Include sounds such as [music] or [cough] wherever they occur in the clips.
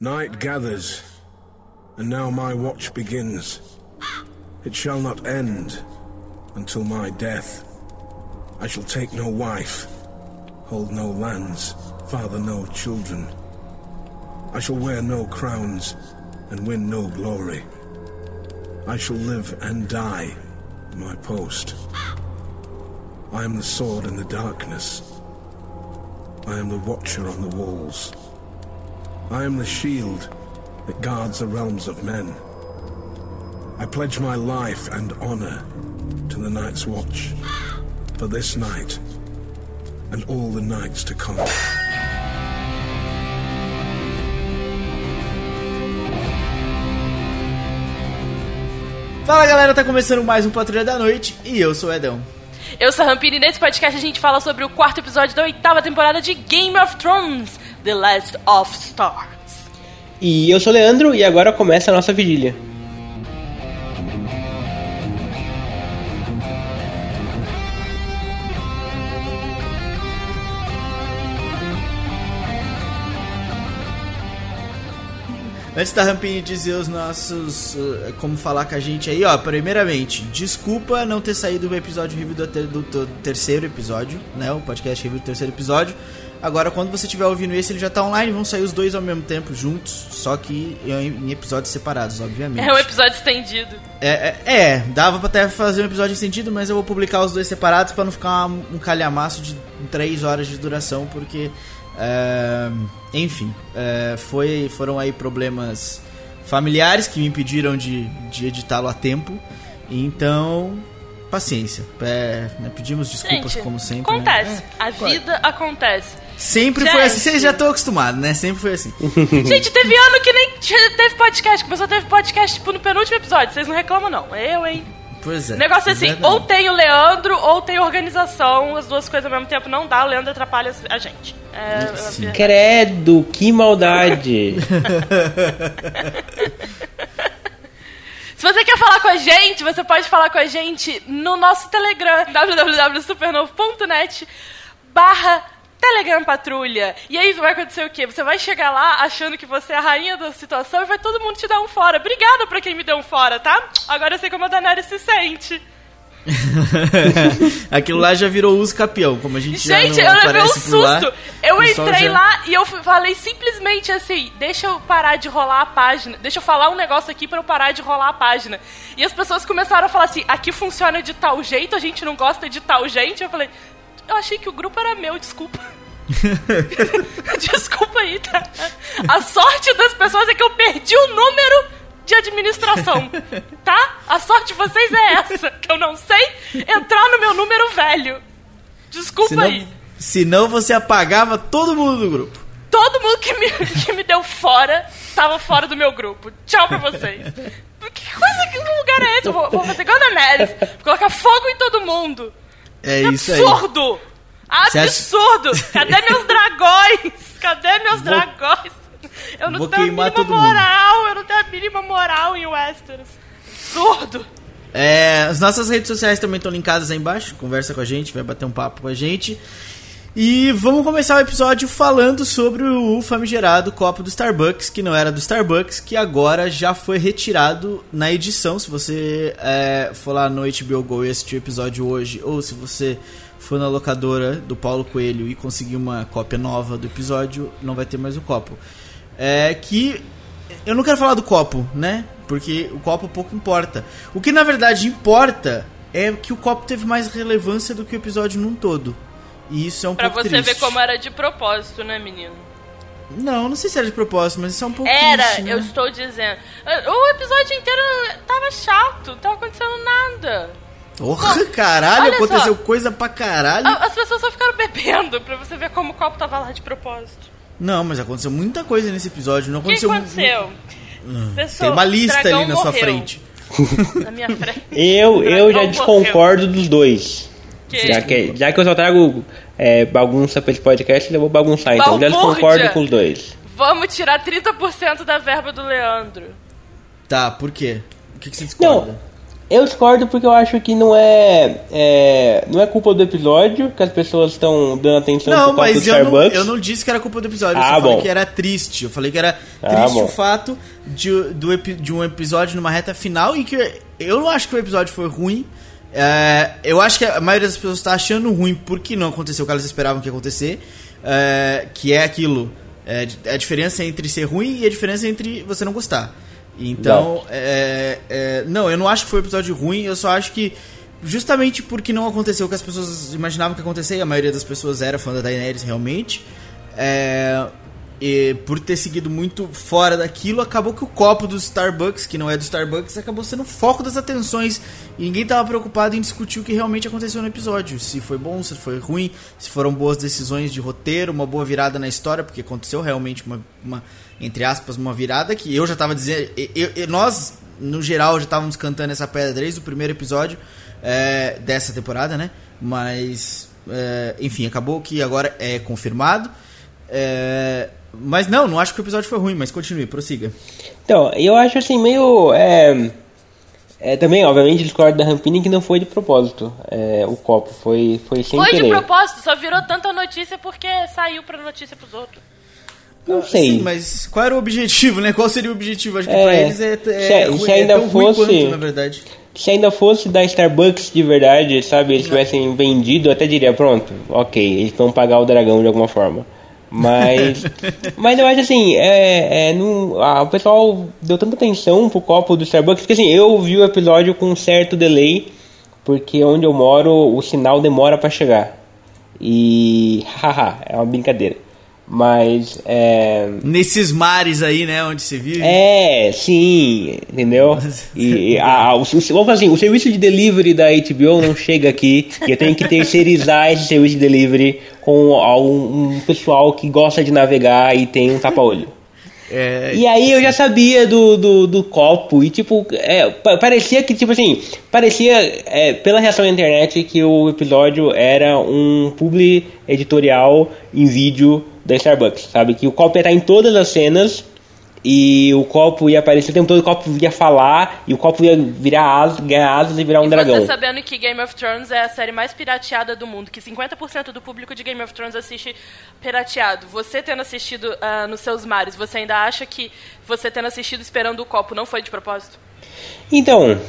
Night gathers, and now my watch begins. It shall not end until my death. I shall take no wife, hold no lands, father no children. I shall wear no crowns and win no glory. I shall live and die in my post. I am the sword in the darkness. I am the watcher on the walls. I am the shield that guards the realms of men. I pledge my life and honor to the Night's Watch for this night and all the nights to come. Fala galera, tá começando mais um Patrulha da Noite e eu sou o Edão. Eu sou a Rampini e nesse podcast a gente fala sobre o quarto episódio da oitava temporada de Game of Thrones, The Last of Stars. E eu sou o Leandro e agora começa a nossa vigília. Antes da Rampini dizer os nossos. uh, como falar com a gente aí, ó. Primeiramente, desculpa não ter saído o episódio review do, ter- do- do terceiro episódio, né? O podcast review do terceiro episódio. Agora, quando você estiver ouvindo esse, ele já tá online, vão sair os dois ao mesmo tempo juntos, só que em, episódios separados, obviamente. É um episódio estendido. É, é, é, dava pra até fazer um episódio sentido, mas eu vou publicar os dois separados pra não ficar um, calhamaço de 3 horas de duração, porque. é, enfim, é, foi, foram aí problemas familiares que me impediram de, de editá-lo a tempo. Então, paciência. É, né, pedimos desculpas Gente, como sempre. né? acontece. É, A vida acontece. sempre Gente. foi assim. Vocês já estão acostumados, né? Sempre foi assim. [laughs] [laughs] Gente, teve ano que nem teve podcast. Começou a ter podcast tipo, no penúltimo episódio. Vocês não reclamam, não. Eu, hein? Pois é. O negócio é assim, ou tem o Leandro, ou tem organização. As duas coisas ao mesmo tempo não dá. O Leandro atrapalha a gente. É, Sim. é- Credo, que maldade! [laughs] Se você quer falar com a gente, você pode falar com a gente no nosso Telegram, www.supernovo.net barra Telegram Patrulha. E aí vai acontecer o quê? Você vai chegar lá achando que você é a rainha da situação e vai todo mundo te dar um fora. Obrigada pra quem me deu um fora, tá? Agora eu sei como a Daenerys se sente. [laughs] Aquilo lá já virou uso capião, como a gente já Gente, não eu levei um por lá, susto. Eu entrei já- lá e eu falei simplesmente assim: deixa eu parar de rolar a página. Deixa eu falar um negócio aqui pra eu parar de rolar a página. E as pessoas começaram a falar assim: aqui funciona de tal jeito, a gente não gosta de tal gente. Eu falei: eu achei que o grupo era meu, desculpa. [laughs] [laughs] desculpa aí, tá? A sorte das pessoas é que eu perdi o número de administração, tá? A sorte de vocês é essa, que eu não sei entrar no meu número velho. Desculpa Senão, aí. senão você apagava todo mundo do grupo. Todo mundo que me, que me deu fora tava fora do meu grupo. Tchau pra vocês. Que coisa, que lugar é esse? Eu vou, vou fazer Daenerys. Colocar fogo em todo mundo. É isso aí. Absurdo! Você acha- Absurdo! Cadê meus dragões? Cadê meus Vou- dragões? Eu não vou tenho a mínima todo mundo. moral, eu não tenho a mínima moral em Westeros. Absurdo! É, as nossas redes sociais também estão linkadas aí embaixo. Conversa com a gente, vai bater um papo com a gente. E vamos começar o episódio falando sobre o famigerado copo do Starbucks, que não era do Starbucks, que agora já foi retirado na edição. Se você é, for lá no HBO Go e assistir o episódio hoje, ou se você for na locadora do Paulo Coelho e conseguir uma cópia nova do episódio, não vai ter mais o copo. É que eu não quero falar do copo, né? Porque o copo pouco importa. O que na verdade importa é que o copo teve mais relevância do que o episódio num todo. E isso é um Pra pouco você triste. ver como era de propósito, né, menino? Não, não sei se era de propósito, mas isso é um pouco Era, triste, né? eu estou dizendo. O episódio inteiro tava chato, não tava acontecendo nada. Porra, caralho, aconteceu só. coisa pra caralho. As pessoas só ficaram bebendo pra você ver como o copo tava lá de propósito. Não, mas aconteceu muita coisa nesse episódio. Não O que aconteceu. aconteceu? Pessoa, Tem uma lista ali na sua morreu. frente. [laughs] Na minha frente. Eu, eu já desconcordo dos dois. Que? Já que, já que eu só trago é, bagunça pra esse podcast, eu vou bagunçar. Então, eu já Balbúrdia. desconcordo com os dois. Vamos tirar 30% da verba do Leandro. Tá, por quê? O que, que você discorda? Eu discordo porque eu acho que não é, é não é culpa do episódio que as pessoas estão dando atenção Não, por causa mas do eu não, Starbucks. eu não disse que era culpa do episódio, eu Ah, só falei que era triste. Eu falei que era Ah, triste bom. o fato de, do, de um episódio numa reta final e que eu não acho que o episódio foi ruim. É, eu acho que a maioria das pessoas está achando ruim porque não aconteceu o que elas esperavam que ia acontecer. é, que é aquilo. É, a diferença entre ser ruim e a diferença entre você não gostar. Então, é, é, não, eu não acho que foi um episódio ruim, eu só acho que justamente porque não aconteceu o que as pessoas imaginavam que ia acontecer, e a maioria das pessoas era fã da Daenerys realmente, é, e por ter seguido muito fora daquilo, acabou que o copo do Starbucks, que não é do Starbucks, acabou sendo o foco das atenções. E ninguém tava preocupado em discutir o que realmente aconteceu no episódio. Se foi bom, se foi ruim, se foram boas decisões de roteiro, uma boa virada na história, porque aconteceu realmente uma, uma entre aspas, uma virada que eu já tava dizendo. eu- eu- nós, no geral, já estávamos cantando essa pedra desde o primeiro episódio é, dessa temporada, né? Mas, é, enfim, acabou que agora é confirmado. É, mas não, não acho que o episódio foi ruim, mas continue, prossiga. Então, eu acho assim, meio. É, é, também, obviamente, discordo da Rampini que não foi de propósito é, o copo, foi, foi sem Foi de querer. propósito, só virou tanta notícia porque saiu pra notícia pros outros. Não sei. Sim, mas qual era o objetivo, né? Qual seria o objetivo? Acho que É, pra eles é, se- é, se ruim- é ainda ruim fosse- quanto, na verdade. Se ainda fosse da Starbucks de verdade, sabe, eles tivessem vendido, eu até diria, pronto, ok, eles vão pagar o dragão de alguma forma. Mas, [laughs] mas eu acho assim, é, é, não, ah, o pessoal deu tanta atenção pro copo do Starbucks, que assim, eu vi o episódio com um certo delay, porque onde eu moro o sinal demora pra chegar. E, [laughs] haha, é uma brincadeira. Mas, é, Nesses mares aí, né, onde se vive. é, sim, entendeu? E, e a, o, vamos falar assim, o serviço de delivery da HBO não chega aqui e eu tenho que terceirizar esse serviço de delivery com um, um pessoal que gosta de navegar e tem um tapa-olho. É, E aí eu já sabia do, do, do copo e tipo, é, pa- parecia que, tipo assim, parecia, é, pela reação da internet, que o episódio era um publi editorial em vídeo da Starbucks, sabe? Que o copo ia estar em todas as cenas e o copo ia aparecer o tempo todo, o copo ia falar e o copo ia virar asas, ganhar asas e virar um e dragão. você sabendo que Game of Thrones é a série mais pirateada do mundo, que 50% do público de Game of Thrones assiste pirateado. Você tendo assistido ah, nos seus mares, você ainda acha que você tendo assistido esperando o copo não foi de propósito? Então,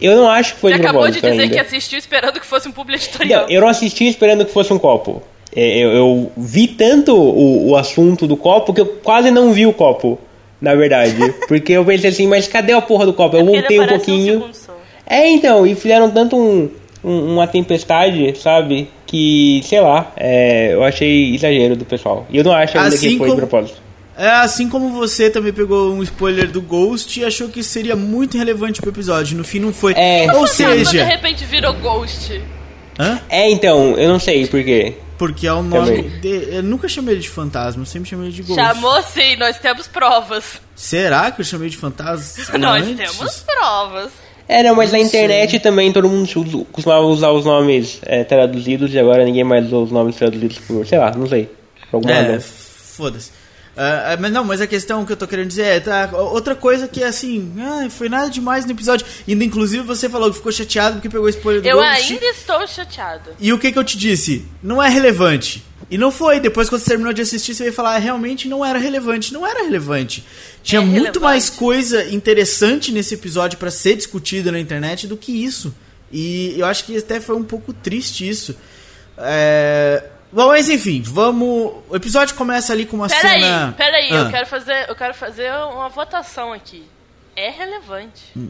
eu não acho que foi Você de acabou de propósito dizer ainda. que assistiu esperando que fosse um publi editorial. Não, eu não assisti esperando que fosse um copo. É, Eu, eu vi tanto o, o assunto do copo que eu quase não vi o copo, na verdade. [laughs] Porque eu pensei assim, mas cadê a porra do copo? Eu É voltei um pouquinho. só. É, então, e fizeram tanto um, um- uma tempestade, sabe? Que, sei lá, é, eu achei exagero do pessoal. E eu não acho ainda Assim que foi como- de propósito. É assim como você também pegou um spoiler do Ghost e achou que seria muito relevante pro episódio. No fim não foi. É. Ou quando de seja, repente virou Ghost. hã? É, então, eu não sei por quê. Porque é o nome. De- eu nunca chamei ele de fantasma, eu sempre chamei ele de Ghost. Chamou sim, nós temos provas. Será que eu chamei de fantasma? [laughs] Nós antes? temos provas. É, não, mas na internet também todo mundo costumava usar os nomes é, traduzidos e agora ninguém mais usa os nomes traduzidos por, sei lá, não sei. Por alguma É, foda-se. Ah, mas não, mas a questão que eu tô querendo dizer é, tá, outra coisa que é assim, ah, foi nada demais no episódio. Ainda inclusive você falou que ficou chateado porque pegou spoiler do Eu ainda estou chateada. E o que que eu te disse? Não é relevante. E não foi. Depois, quando você terminou de assistir, você veio falar, "Ah, realmente não era relevante. Não era relevante. Tinha É muito relevante. mais coisa interessante nesse episódio pra ser discutida na internet do que isso. E eu acho que até foi um pouco triste isso. É... Bom, mas enfim, vamos. O episódio começa ali com uma Peraí, cena. peraí, Ah. eu quero fazer, eu quero fazer uma votação aqui. É relevante. Hum.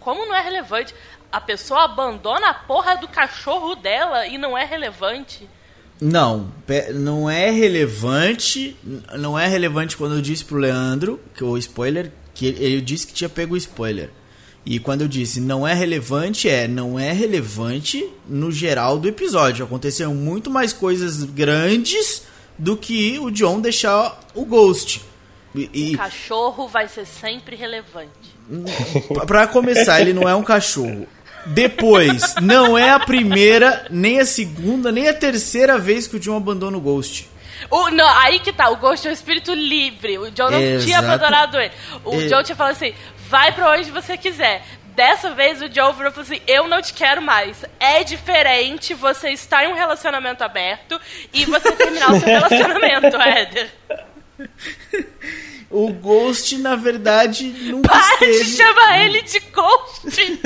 Como não é relevante? A pessoa abandona a porra do cachorro dela e não é relevante. Não, não é relevante. Não é relevante quando eu disse pro Leandro, que o spoiler, que ele, ele disse que tinha pego o spoiler. E quando eu disse não é relevante, é não é relevante no geral do episódio. Aconteceram muito mais coisas grandes do que o John deixar o Ghost. E, e Cachorro vai ser sempre relevante. pa- pra começar, ele não é um cachorro. Depois, não é a primeira, nem a segunda, nem a terceira vez que o John abandona o Ghost. O, não, aí que tá, o Ghost é um espírito livre. O John não tinha Exato. abandonado ele. O É. John tinha falado assim: vai pra onde você quiser. Dessa vez o Joe virou e falou assim: Eu não te quero mais. É diferente você estar em um relacionamento aberto e você terminar o seu [laughs] relacionamento, Éder. O Ghost, na verdade, nunca Para de esteve... chamar ele de Ghost!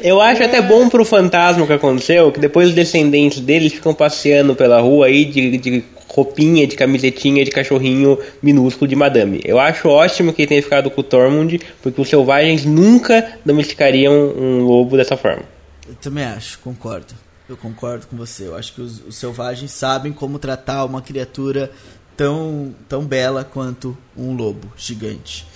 Eu acho até bom pro fantasma que aconteceu, que depois os descendentes deles ficam passeando pela rua aí de, de roupinha, de camisetinha, de cachorrinho minúsculo de madame. Eu acho ótimo que ele tenha ficado com o Tormund, porque os selvagens nunca domesticariam um lobo dessa forma. Eu também acho, concordo. Eu concordo com você. Eu acho que os, os selvagens sabem como tratar uma criatura tão, tão bela quanto um lobo gigante.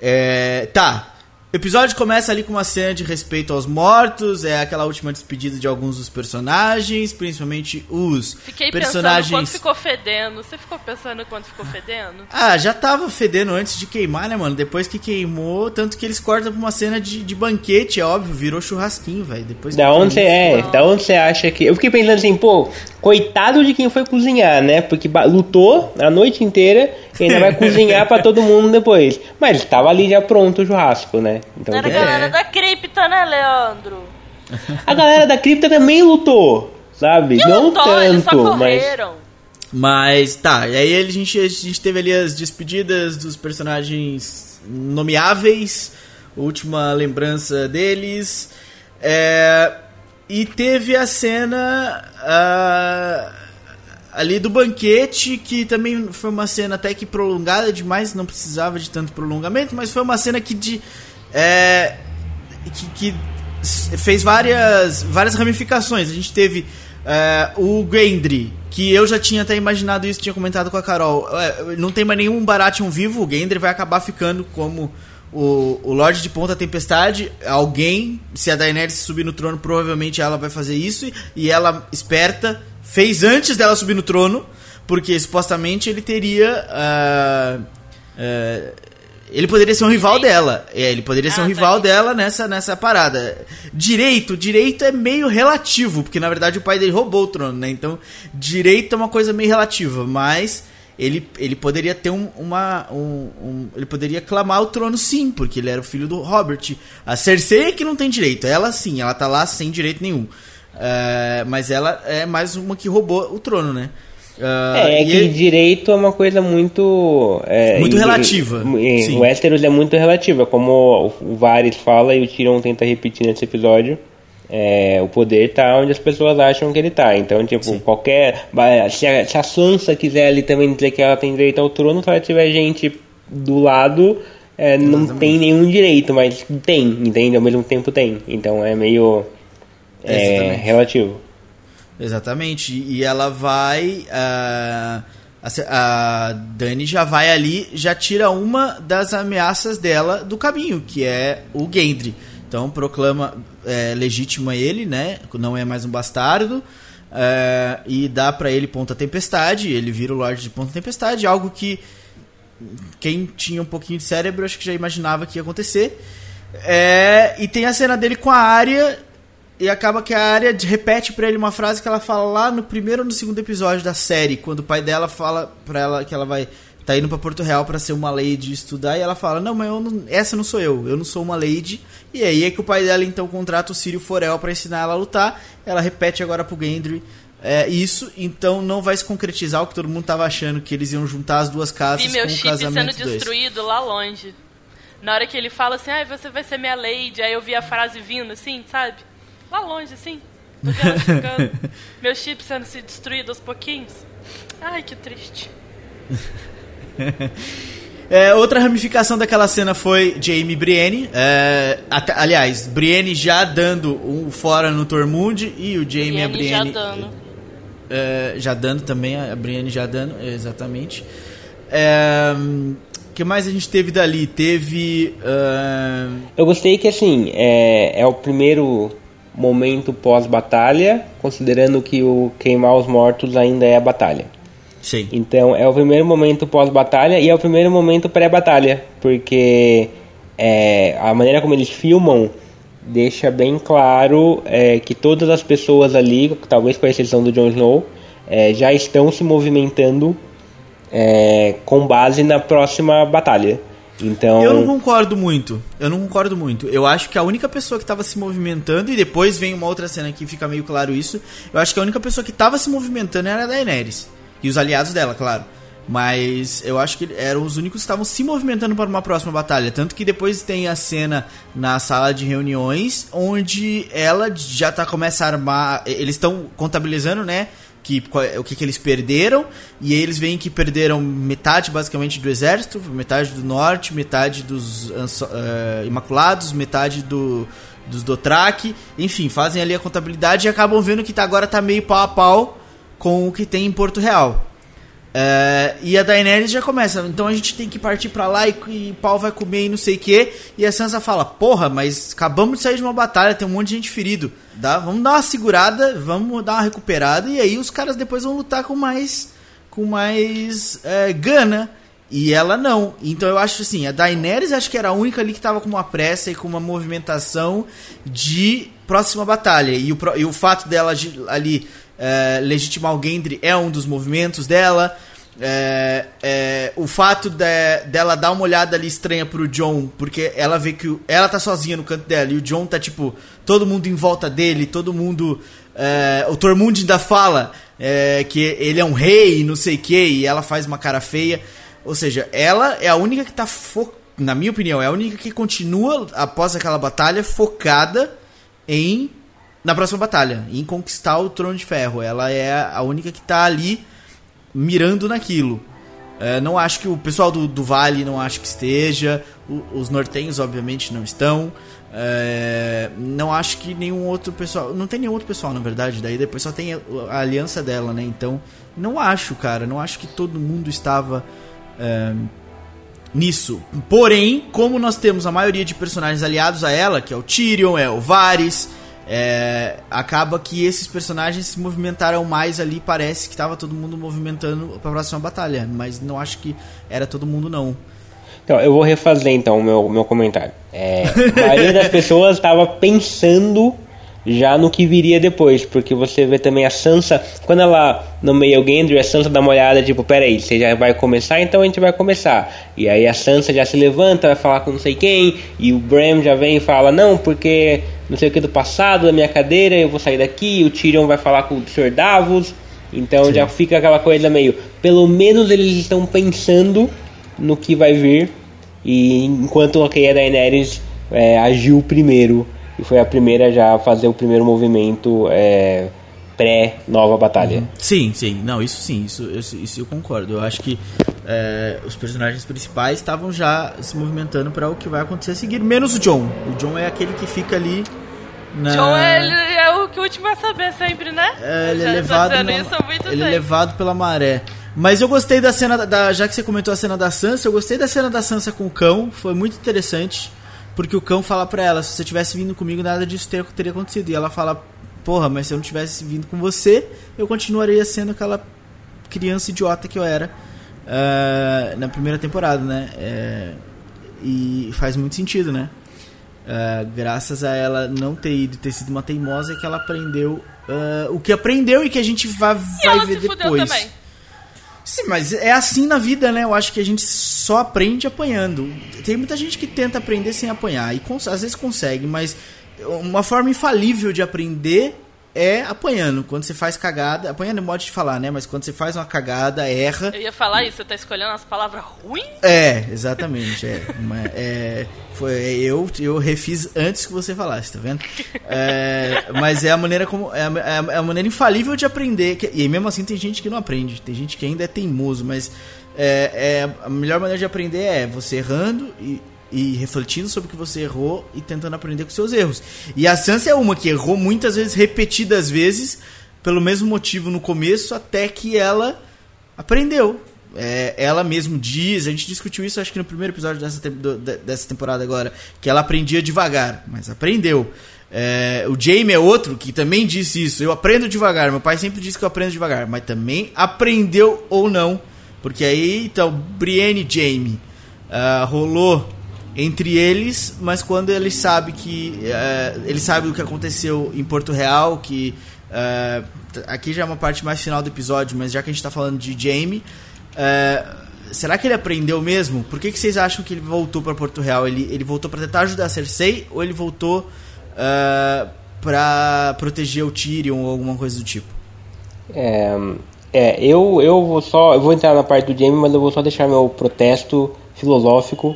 É, tá. O episódio começa ali com uma cena de respeito aos mortos, é aquela última despedida de alguns dos personagens, principalmente os Fiquei personagens. pensando quanto ficou fedendo. Você ficou pensando quanto ficou fedendo? Ah, já tava fedendo antes de queimar, né, mano? Depois que queimou, tanto que eles cortam pra uma cena de, de banquete, é óbvio, virou churrasquinho, velho. Depois Da onde você é? Da onde você acha que. Eu fiquei pensando assim, pô, coitado de quem foi cozinhar, né? Porque lutou a noite inteira e ainda vai cozinhar pra todo mundo depois. Mas tava ali já pronto o churrasco, né? Então, era a galera da cripta, né, Leandro? a galera da cripta também lutou, sabe? Que Não lutou, eles só tanto, mas. Mas tá, e aí a gente, a gente teve ali as despedidas dos personagens nomeáveis, última lembrança deles. É, e teve a cena ah, ali do banquete, que também foi uma cena até que prolongada demais, não precisava de tanto prolongamento, mas foi uma cena que de. é, que, que fez várias, várias ramificações. A gente teve é, o Gendry, que eu já tinha até imaginado isso, tinha comentado com a Carol. É, não tem mais nenhum Baratheon vivo, o Gendry vai acabar ficando como o, o Lorde de Ponta Tempestade. Alguém, se a Daenerys subir no trono, provavelmente ela vai fazer isso. E ela, esperta, fez antes dela subir no trono, porque supostamente ele teria. ah, ah, ele poderia ser um rival dela. É, ele poderia ser Ah, um tá rival aqui. dela nessa, nessa parada. Direito, direito é meio relativo, porque na verdade o pai dele roubou o trono, né? Então, direito é uma coisa meio relativa, mas ele, ele poderia ter um, uma. Um, um- ele poderia clamar o trono sim, porque ele era o filho do Robert. A Cersei é que não tem direito, ela sim, ela tá lá sem direito nenhum. É, mas ela é mais uma que roubou o trono, né? Ah, É, é que ele- direito é uma coisa muito. é, Muito relativa, e- sim. o Westeros é muito relativa, como o Varys fala e o Tyrion tenta repetir nesse episódio. é, o poder tá onde as pessoas acham que ele tá. Então, tipo, qualquer. vai- Se a, se a Sansa quiser ali também dizer que ela tem direito ao trono, se ela tiver gente do lado, é, não tem nenhum direito, mas tem, entende? Ao mesmo tempo tem. Então é meio. É, relativo. Exatamente. E ela vai. ah, a, a Dani já vai ali, já tira uma das ameaças dela do caminho, que é o Gendry. Então proclama é, legítima ele, né? Não é mais um bastardo. é, e dá pra ele Ponta Tempestade. Ele vira o Lorde de Ponta Tempestade, algo que quem tinha um pouquinho de cérebro acho que já imaginava que ia acontecer. É, e tem a cena dele com a área e acaba que a área repete pra ele uma frase que ela fala lá no primeiro ou no segundo episódio da série, quando o pai dela fala pra ela que ela vai tá indo pra Porto Real pra ser uma lady e estudar e ela fala: "Não, mas eu não- essa não sou eu, eu não sou uma lady". E aí é que o pai dela então contrata o Círio Forel pra ensinar ela a lutar. Ela repete agora pro Gendry é, isso, então não vai se concretizar o que todo mundo tava achando que eles iam juntar as duas casas Vi meu com o chip sendo casamento dois. destruído lá longe. Na hora que ele fala assim, ah, você vai ser minha lady, aí eu vi a frase vindo assim, sabe? Lá longe, assim. Ela chegando. [laughs] meu chip sendo se destruído aos pouquinhos. Ai, que triste. [laughs] É, outra ramificação daquela cena foi Jamie e Brienne. É, até- aliás, Brienne já dando um fora no Tormund e o Jamie e a Brienne já dando. é, já dando também, a Brienne já dando, exatamente. É, hum, que mais a gente teve dali? Teve. ah, Eu gostei que assim, é, é o primeiro momento pós-batalha, considerando que o queimar os mortos ainda é a batalha. sim. Então é o primeiro momento pós-batalha e é o primeiro momento pré-batalha, porque é, a maneira como eles filmam deixa bem claro é, que todas as pessoas ali, talvez com exceção do Jon Snow, é, já estão se movimentando é, com base na próxima batalha. Então. Eu não concordo muito. Eu não concordo muito. Eu acho que a única pessoa que estava se movimentando, e depois vem uma outra cena que fica meio claro isso. Eu acho que a única pessoa que estava se movimentando era a Daenerys. E os aliados dela, claro. Mas eu acho que eram os únicos que estavam se movimentando para uma próxima batalha. Tanto que depois tem a cena na sala de reuniões, onde ela já tá começa a armar. Eles estão contabilizando, né? Que, o que, que eles perderam, e eles veem que perderam metade basicamente do exército, metade do norte, metade dos uh, Imaculados, metade do, dos Dothraki, enfim, fazem ali a contabilidade e acabam vendo que tá, agora tá meio pau a pau com o que tem em Porto Real. Uh, e a Daenerys já começa, então a gente tem que partir para lá e, e pau vai comer e não sei o que. E a Sansa fala: Porra, mas acabamos de sair de uma batalha, tem um monte de gente ferido. Dá, vamos dar uma segurada, vamos dar uma recuperada. E aí os caras depois vão lutar com mais, com mais uh, gana. E ela não. Então eu acho assim: a Daenerys acho que era a única ali que tava com uma pressa e com uma movimentação de próxima batalha. E o, e o fato dela ali é, legitimar o Gendry é um dos movimentos dela. É, é, o fato de, dela dar uma olhada ali estranha pro John, porque ela vê que o, ela tá sozinha no canto dela e o John tá tipo, todo mundo em volta dele, todo mundo. É, o Tormund ainda fala é, que ele é um rei, não sei o que, e ela faz uma cara feia. Ou seja, ela é a única que tá fo na minha opinião, é a única que continua após aquela batalha focada em na próxima batalha, em conquistar o Trono de Ferro. Ela é a única que está ali mirando naquilo. É, não acho que o pessoal do, do Vale não acho que esteja. O, os nortenhos, obviamente, não estão. É, não acho que nenhum outro pessoal. Não tem nenhum outro pessoal, na verdade. Daí depois só tem a, a aliança dela, né? Então, não acho, cara. Não acho que todo mundo estava é, nisso. Porém, como nós temos a maioria de personagens aliados a ela, que é o Tyrion, é o Varys é, acaba que esses personagens se movimentaram mais ali, parece que estava todo mundo movimentando para a próxima batalha, mas não acho que era todo mundo não. Então, eu vou refazer então o meu, meu comentário. É, a maioria das [laughs] pessoas estava pensando já no que viria depois, porque você vê também a Sansa, quando ela nomeia o Gendry, a Sansa dá uma olhada, tipo, peraí, você já vai começar, então a gente vai começar. E aí a Sansa já se levanta, vai falar com não sei quem, e o Bram já vem e fala, não, porque não sei o que do passado, da minha cadeira, eu vou sair daqui, o Tyrion vai falar com o Sr. Davos, então Sim. já fica aquela coisa meio, pelo menos eles estão pensando no que vai vir, e enquanto okay, a Daenerys é, agiu primeiro e foi a primeira já a fazer o primeiro movimento é, pré-nova batalha. Uhum. Sim, sim, não, isso sim, isso, isso, isso eu concordo. Eu acho que é, os personagens principais estavam já se movimentando para o que vai acontecer a seguir, menos o John. O John é aquele que fica ali. Na... John é, é o que o último vai saber sempre, né? É, ele é levado, na, ele é levado pela maré. Mas eu gostei da cena da, já que você comentou a cena da Sansa, eu gostei da cena da Sansa com o cão, foi muito interessante. Porque o cão fala pra ela: se você tivesse vindo comigo, nada disso teria, acontecido. E ela fala: porra, mas se eu não tivesse vindo com você, eu continuaria sendo aquela criança idiota que eu era uh, na primeira temporada, né? É, e faz muito sentido, né? Uh, graças a ela não ter ido ter sido uma teimosa que ela aprendeu uh, o que aprendeu e que a gente vai, vai ver depois. Sim, mas é assim na vida, né? Eu acho que a gente só aprende apanhando. Tem muita gente que tenta aprender sem apanhar e às vezes consegue, mas uma forma infalível de aprender é apanhando. Quando você faz cagada, apanhando é modo de falar, né? Mas quando você faz uma cagada, erra. Eu ia falar isso, você tá escolhendo as palavras ruins? É, exatamente. É, é, foi, eu, eu refiz antes que você falasse, tá vendo? É, mas é a maneira como. É a, é a, maneira infalível de aprender. Que, e mesmo assim tem gente que não aprende. Tem gente que ainda é teimoso, mas. É, é, a melhor maneira de aprender é você errando e, e refletindo sobre o que você errou e tentando aprender com seus erros. E a Sansa é uma que errou muitas vezes, repetidas vezes, pelo mesmo motivo no começo, até que ela aprendeu. É, ela mesmo diz, a gente discutiu isso acho que no primeiro episódio dessa, dessa temporada agora, que ela aprendia devagar, mas aprendeu. É, o Jamie é outro que também disse isso. Eu aprendo devagar. Meu pai sempre disse que eu aprendo devagar, mas também aprendeu ou não. Porque aí, então, Brienne e Jamie uh, rolou entre eles, mas quando ele sabe que uh, ele sabe o que aconteceu em Porto Real, que uh, aqui já é uma parte mais final do episódio, mas já que a gente está falando de Jamie, uh, será que ele aprendeu mesmo? Por que, que vocês acham que ele voltou para Porto Real? Ele, ele voltou para tentar ajudar a Cersei ou ele voltou para proteger o Tyrion ou alguma coisa do tipo? É, é, eu, eu vou só. Eu vou entrar na parte do Jamie, mas eu vou só deixar meu protesto filosófico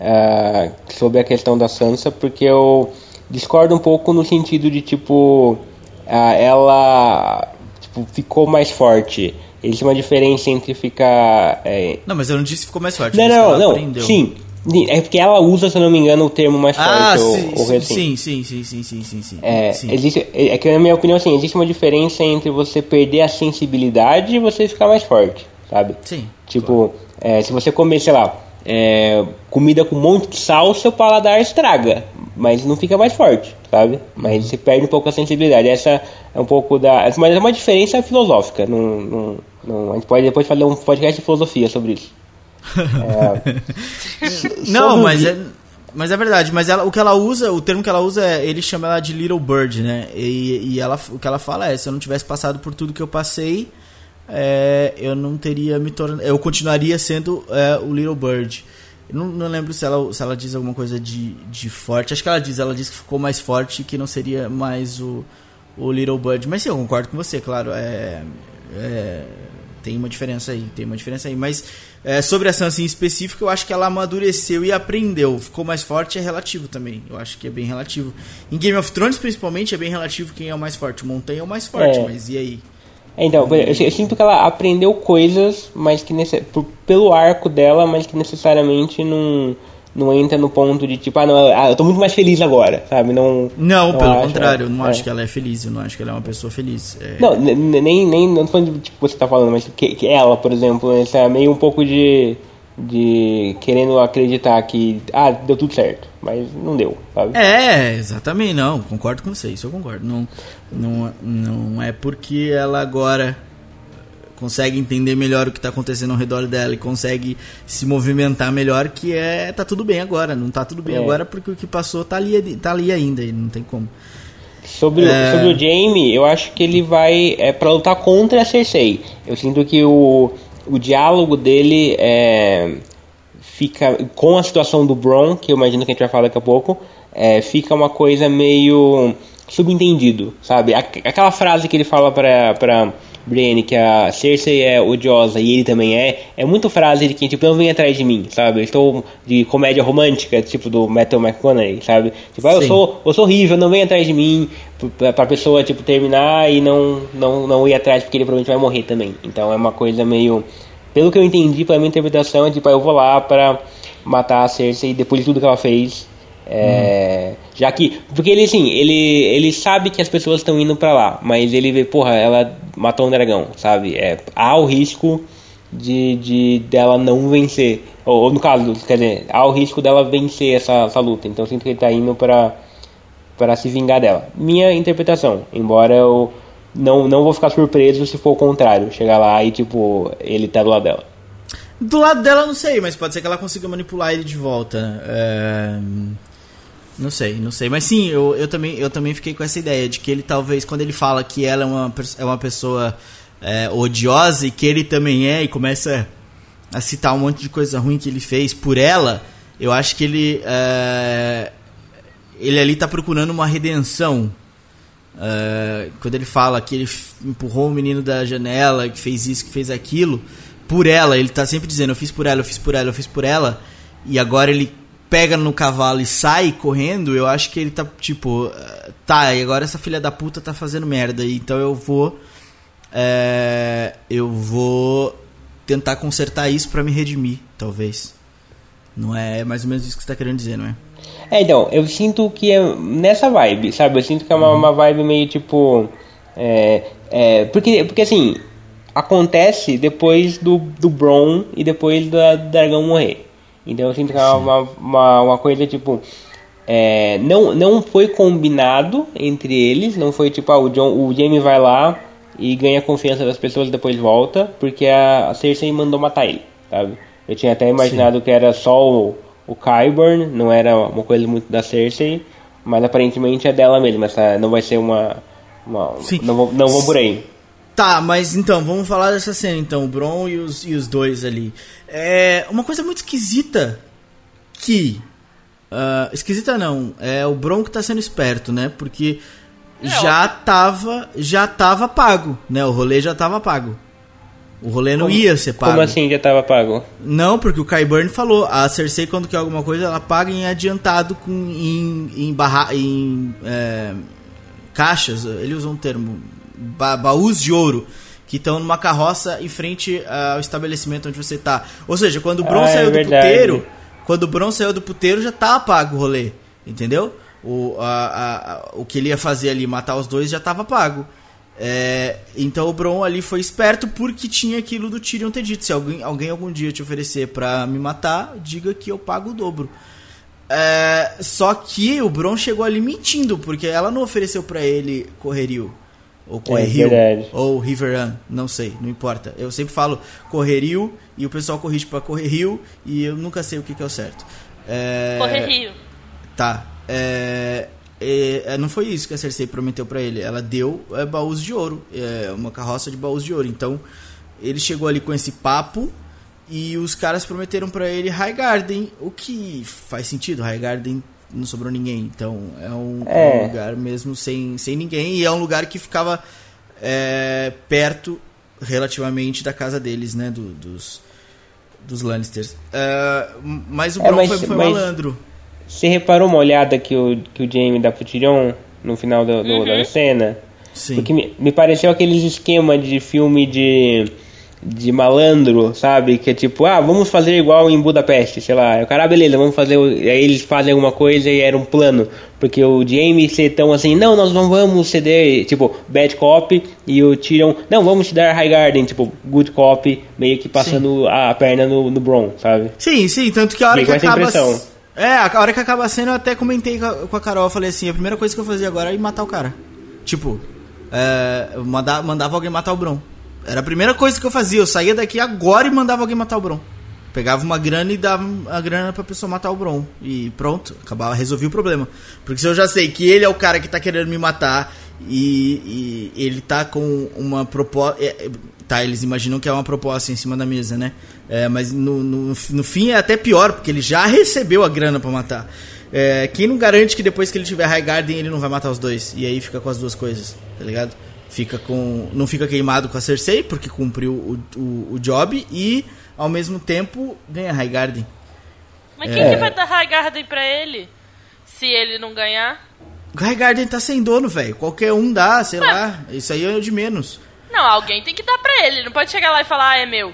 uh, sobre a questão da Sansa, porque eu discordo um pouco no sentido de tipo. Uh, ela tipo, ficou mais forte. Existe uma diferença entre ficar. É... Não, mas eu não disse que ficou mais forte. Não, não, não. Aprendeu. Sim. É porque ela usa, se eu não me engano, o termo mais ah, forte. Sim, ou, ou sim, sim, sim, sim, sim, sim, sim. É, sim. Existe, é que na minha opinião, assim, existe uma diferença entre você perder a sensibilidade e você ficar mais forte, sabe? Sim. Tipo, claro. é, se você comer, sei lá, é, comida com um monte de sal, seu paladar estraga, mas não fica mais forte, sabe? Mas você perde um pouco a sensibilidade. Essa é um pouco da. Mas é uma diferença filosófica. Não, não, não, a gente pode depois fazer um podcast de filosofia sobre isso. É... [laughs] não, mas é, mas é verdade. Mas ela, o que ela usa, o termo que ela usa, é, ele chama ela de Little Bird, né? E, e ela, o que ela fala é: se eu não tivesse passado por tudo que eu passei, é, eu não teria me tornado. Eu continuaria sendo é, o Little Bird. Eu não, não lembro se ela, se ela diz alguma coisa de, de forte. Acho que ela diz, ela diz que ficou mais forte que não seria mais o, o Little Bird. Mas sim, eu concordo com você, claro. É, é, tem uma diferença aí, tem uma diferença aí. Mas é, sobre a Sansa em específico, eu acho que ela amadureceu e aprendeu. Ficou mais forte é relativo também. Eu acho que é bem relativo. Em Game of Thrones, principalmente, é bem relativo quem é o mais forte. O Montanha é o mais forte, é. mas e aí? Então, eu, sinto que ela aprendeu coisas, mas que nesse, por, pelo arco dela, mas que necessariamente não não entra no ponto de tipo, ah, não, ah, eu tô muito mais feliz agora, sabe? Não, não, não pelo acho, contrário, eu não é. acho que ela é feliz, eu não acho que ela é uma pessoa feliz. É... Não, nem, nem, não tô falando de tipo, você tá falando, mas que, que ela, por exemplo, é meio um pouco de, de querendo acreditar que, ah, deu tudo certo, mas não deu, sabe? É, exatamente, não, concordo com você, isso eu concordo. Não, não, não é porque ela agora consegue entender melhor o que está acontecendo ao redor dela e consegue se movimentar melhor, que é tá tudo bem agora. Não tá tudo bem é. agora porque o que passou tá ali, tá ali ainda e não tem como. Sobre, é... sobre o Jamie, eu acho que ele vai é para lutar contra a Cersei. Eu sinto que o, o diálogo dele é, fica com a situação do Bron, que eu imagino que a gente vai falar daqui a pouco, é, fica uma coisa meio subentendido, sabe? Aquela frase que ele fala para Brienne, que a Cersei é odiosa e ele também é, é muito frase de quem, tipo, não vem atrás de mim, sabe? Eu estou de comédia romântica, tipo do Matthew McConaughey, sabe? Tipo, ah, eu sou, eu sou horrível, não vem atrás de mim, pra, pra pessoa, tipo, terminar e não, não, não ir atrás porque ele provavelmente vai morrer também. Então é uma coisa meio. Pelo que eu entendi, pela minha interpretação, é tipo, ah, eu vou lá pra matar a Cersei depois de tudo que ela fez. É, hum. Já que. Porque ele, assim, ele, ele sabe que as pessoas estão indo para lá, mas ele vê, porra, ela matou um dragão, sabe? É, há o risco de, de dela não vencer. Ou, ou, no caso, quer dizer, há o risco dela vencer essa, essa luta. Então eu sinto que ele tá indo para para se vingar dela. Minha interpretação, embora eu não, não vou ficar surpreso se for o contrário, chegar lá e tipo, ele tá do lado dela. Do lado dela não sei, mas pode ser que ela consiga manipular ele de volta. Né? É... Não sei, não sei. Mas sim, eu, eu, também, eu também fiquei com essa ideia de que ele talvez, quando ele fala que ela é uma, é uma pessoa é, odiosa e que ele também é, e começa a citar um monte de coisa ruim que ele fez por ela, eu acho que ele. É, ele ali tá procurando uma redenção. É, quando ele fala que ele empurrou o menino da janela, que fez isso, que fez aquilo, por ela, ele tá sempre dizendo: Eu fiz por ela, eu fiz por ela, eu fiz por ela, e agora ele pega no cavalo e sai correndo, eu acho que ele tá tipo, tá, e agora essa filha da puta tá fazendo merda, então eu vou é, eu vou tentar consertar isso para me redimir, talvez. Não é, é mais ou menos isso que você tá querendo dizer, não é? É, então, eu sinto que é nessa vibe, sabe? Eu sinto que é uma, uhum. uma vibe meio tipo. É, é, porque, porque assim, acontece depois do, do Bron e depois do dragão morrer. Então eu sinto que é uma, uma, uma coisa tipo. É, não, não foi combinado entre eles, não foi tipo, ah, o, John, o Jamie vai lá e ganha a confiança das pessoas e depois volta, porque a, a Cersei mandou matar ele, sabe? Eu tinha até imaginado Sim. que era só o, o Kyburn, não era uma coisa muito da Cersei, mas aparentemente é dela mesmo, essa não vai ser uma. uma. Não, não vão por aí. Tá, mas então, vamos falar dessa cena então, o Bron e os, e os dois ali. É uma coisa muito esquisita que. Uh, esquisita não, é o Bron que tá sendo esperto, né? Porque é, já tava. Já tava pago, né? O rolê já tava pago. O rolê não como, ia ser pago. Como assim já tava pago? Não, porque o Kyburn falou, a Cersei quando quer alguma coisa, ela paga em adiantado com, em, em, barra, em é, caixas, ele usa um termo, ba, baús de ouro, que estão numa carroça em frente ao estabelecimento onde você tá. Ou seja, quando o Bron ah, é saiu é do puteiro, quando o Bron saiu do puteiro já tava pago o rolê, entendeu? O, a, a, o que ele ia fazer ali, matar os dois, já tava pago. É, então o Bron ali foi esperto porque tinha aquilo do Tyrion ter dito: se alguém, alguém algum dia te oferecer para me matar, diga que eu pago o dobro. É, só que o Bron chegou ali mentindo, porque ela não ofereceu para ele Correrio. Ou Correrio, é ou Riveran, não sei, não importa. Eu sempre falo Correrio e o pessoal corrige para Correrio e eu nunca sei o que, que é o certo. É, Correrio. Tá. É, é, não foi isso que a Cersei prometeu para ele. Ela deu é, baús de ouro, é, uma carroça de baús de ouro. Então ele chegou ali com esse papo e os caras prometeram para ele Highgarden, o que faz sentido. Highgarden não sobrou ninguém, então é um, é. um lugar mesmo sem, sem ninguém e é um lugar que ficava é, perto relativamente da casa deles, né, do, dos dos Lannisters. Uh, mas o Bron é, foi, foi mas... malandro. Você reparou uma olhada que o, que o Jamie dá pro Tyrion no final do, do uhum. da cena? Sim. Porque me, me pareceu aqueles esquema de filme de, de malandro, sabe? Que é tipo, ah, vamos fazer igual em Budapeste, sei lá. O cara, ah, beleza, vamos fazer. Aí eles fazem alguma coisa e era um plano. Porque o Jamie ser tão assim, não, nós não vamos ceder, tipo, bad cop, e o Tyrion, não, vamos te dar High Garden, tipo, good cop, meio que passando a, a perna no, no Bron, sabe? Sim, sim, tanto que a hora que acaba. Impressão é, a hora que acaba a cena eu até comentei com a Carol, eu falei assim, a primeira coisa que eu fazia agora era ir matar o cara. Tipo, é, mandava, mandava alguém matar o Bron. Era a primeira coisa que eu fazia, eu saía daqui agora e mandava alguém matar o Bron. Pegava uma grana e dava a grana pra pessoa matar o Bron. E pronto, acabava, resolvi o problema. Porque se eu já sei que ele é o cara que tá querendo me matar e, e ele tá com uma proposta. É, Tá, eles imaginam que é uma proposta em cima da mesa, né? É, mas no, no, no, fim é até pior, porque ele já recebeu a grana para matar. É, quem não garante que depois que ele tiver High Garden ele não vai matar os dois? E aí fica com as duas coisas, tá ligado? Fica com. Não fica queimado com a Cersei, porque cumpriu o, o, o job, e ao mesmo tempo ganha High Garden. Mas quem é. que vai dar High Garden pra ele? Se ele não ganhar? High Garden tá sem dono, velho. Qualquer um dá, sei lá. Isso aí é o de menos. Não, alguém tem que dar pra ele. Não pode chegar lá e falar, ah, é meu.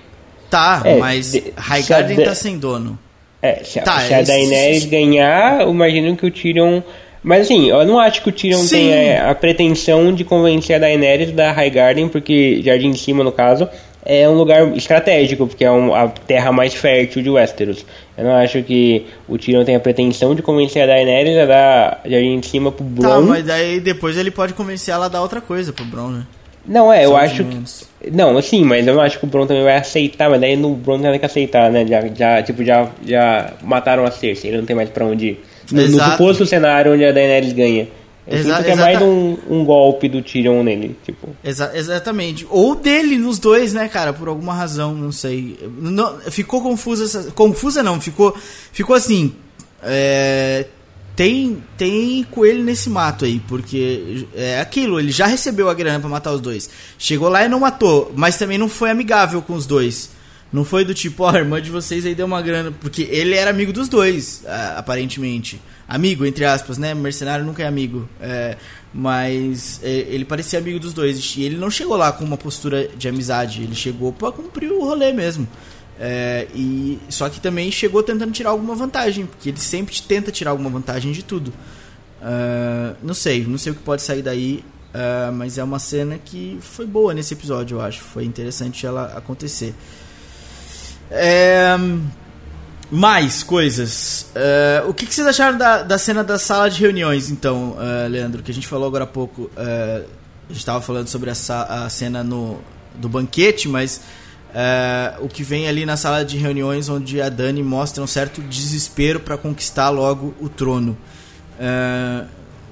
Tá, é, mas Highgarden de... tá sem dono. É, se, tá, se a Daenerys ganhar, eu imagino que o Tyrion... Mas assim, eu não acho que o Tyrion Sim. tenha a pretensão de convencer a Daenerys da Highgarden, porque Jardim de Cima, no caso, é um lugar estratégico, porque é um, a terra mais fértil de Westeros. Eu não acho que o Tyrion tenha a pretensão de convencer a Daenerys a dar Jardim de Cima pro tá, Bron. Tá, mas daí depois ele pode convencer ela a dar outra coisa pro Bron, né? Não, é, eu acho que. Não, assim, mas eu não acho que o Bron também vai aceitar, mas daí no Bron tem que aceitar, né? Já, já, tipo, já, já mataram a Cersei, ele não tem mais pra onde ir. No, no suposto cenário onde a Daenerys ganha. Eu Exa sinto que é mais um, um, golpe do Tyrion nele, tipo. Exa exatamente. Ou dele nos dois, né, cara? Por alguma razão, não sei. Não, ficou confusa essa. Confusa não, ficou. Ficou assim. É, tem, tem coelho nesse mato aí, porque é aquilo, ele já recebeu a grana para matar os dois. Chegou lá e não matou, mas também não foi amigável com os dois. Não foi do tipo, ó, oh, a irmã de vocês aí deu uma grana, porque ele era amigo dos dois, aparentemente. Amigo, entre aspas, né? Mercenário nunca é amigo. É, mas é, ele parecia amigo dos dois. E ele não chegou lá com uma postura de amizade, ele chegou pra cumprir o rolê mesmo. É, e só que também chegou tentando tirar alguma vantagem, porque ele sempre tenta tirar alguma vantagem de tudo. Uh, não sei, não sei o que pode sair daí, uh, mas é uma cena que foi boa nesse episódio, eu acho. Foi interessante ela acontecer. É, mais coisas. Uh, o que, que, vocês acharam da, da cena da sala de reuniões, então, Leandro? Que a gente falou agora há pouco. a gente estava falando sobre a, cena no, do banquete, mas o que vem ali na sala de reuniões onde a Dani mostra um certo desespero para conquistar logo o trono.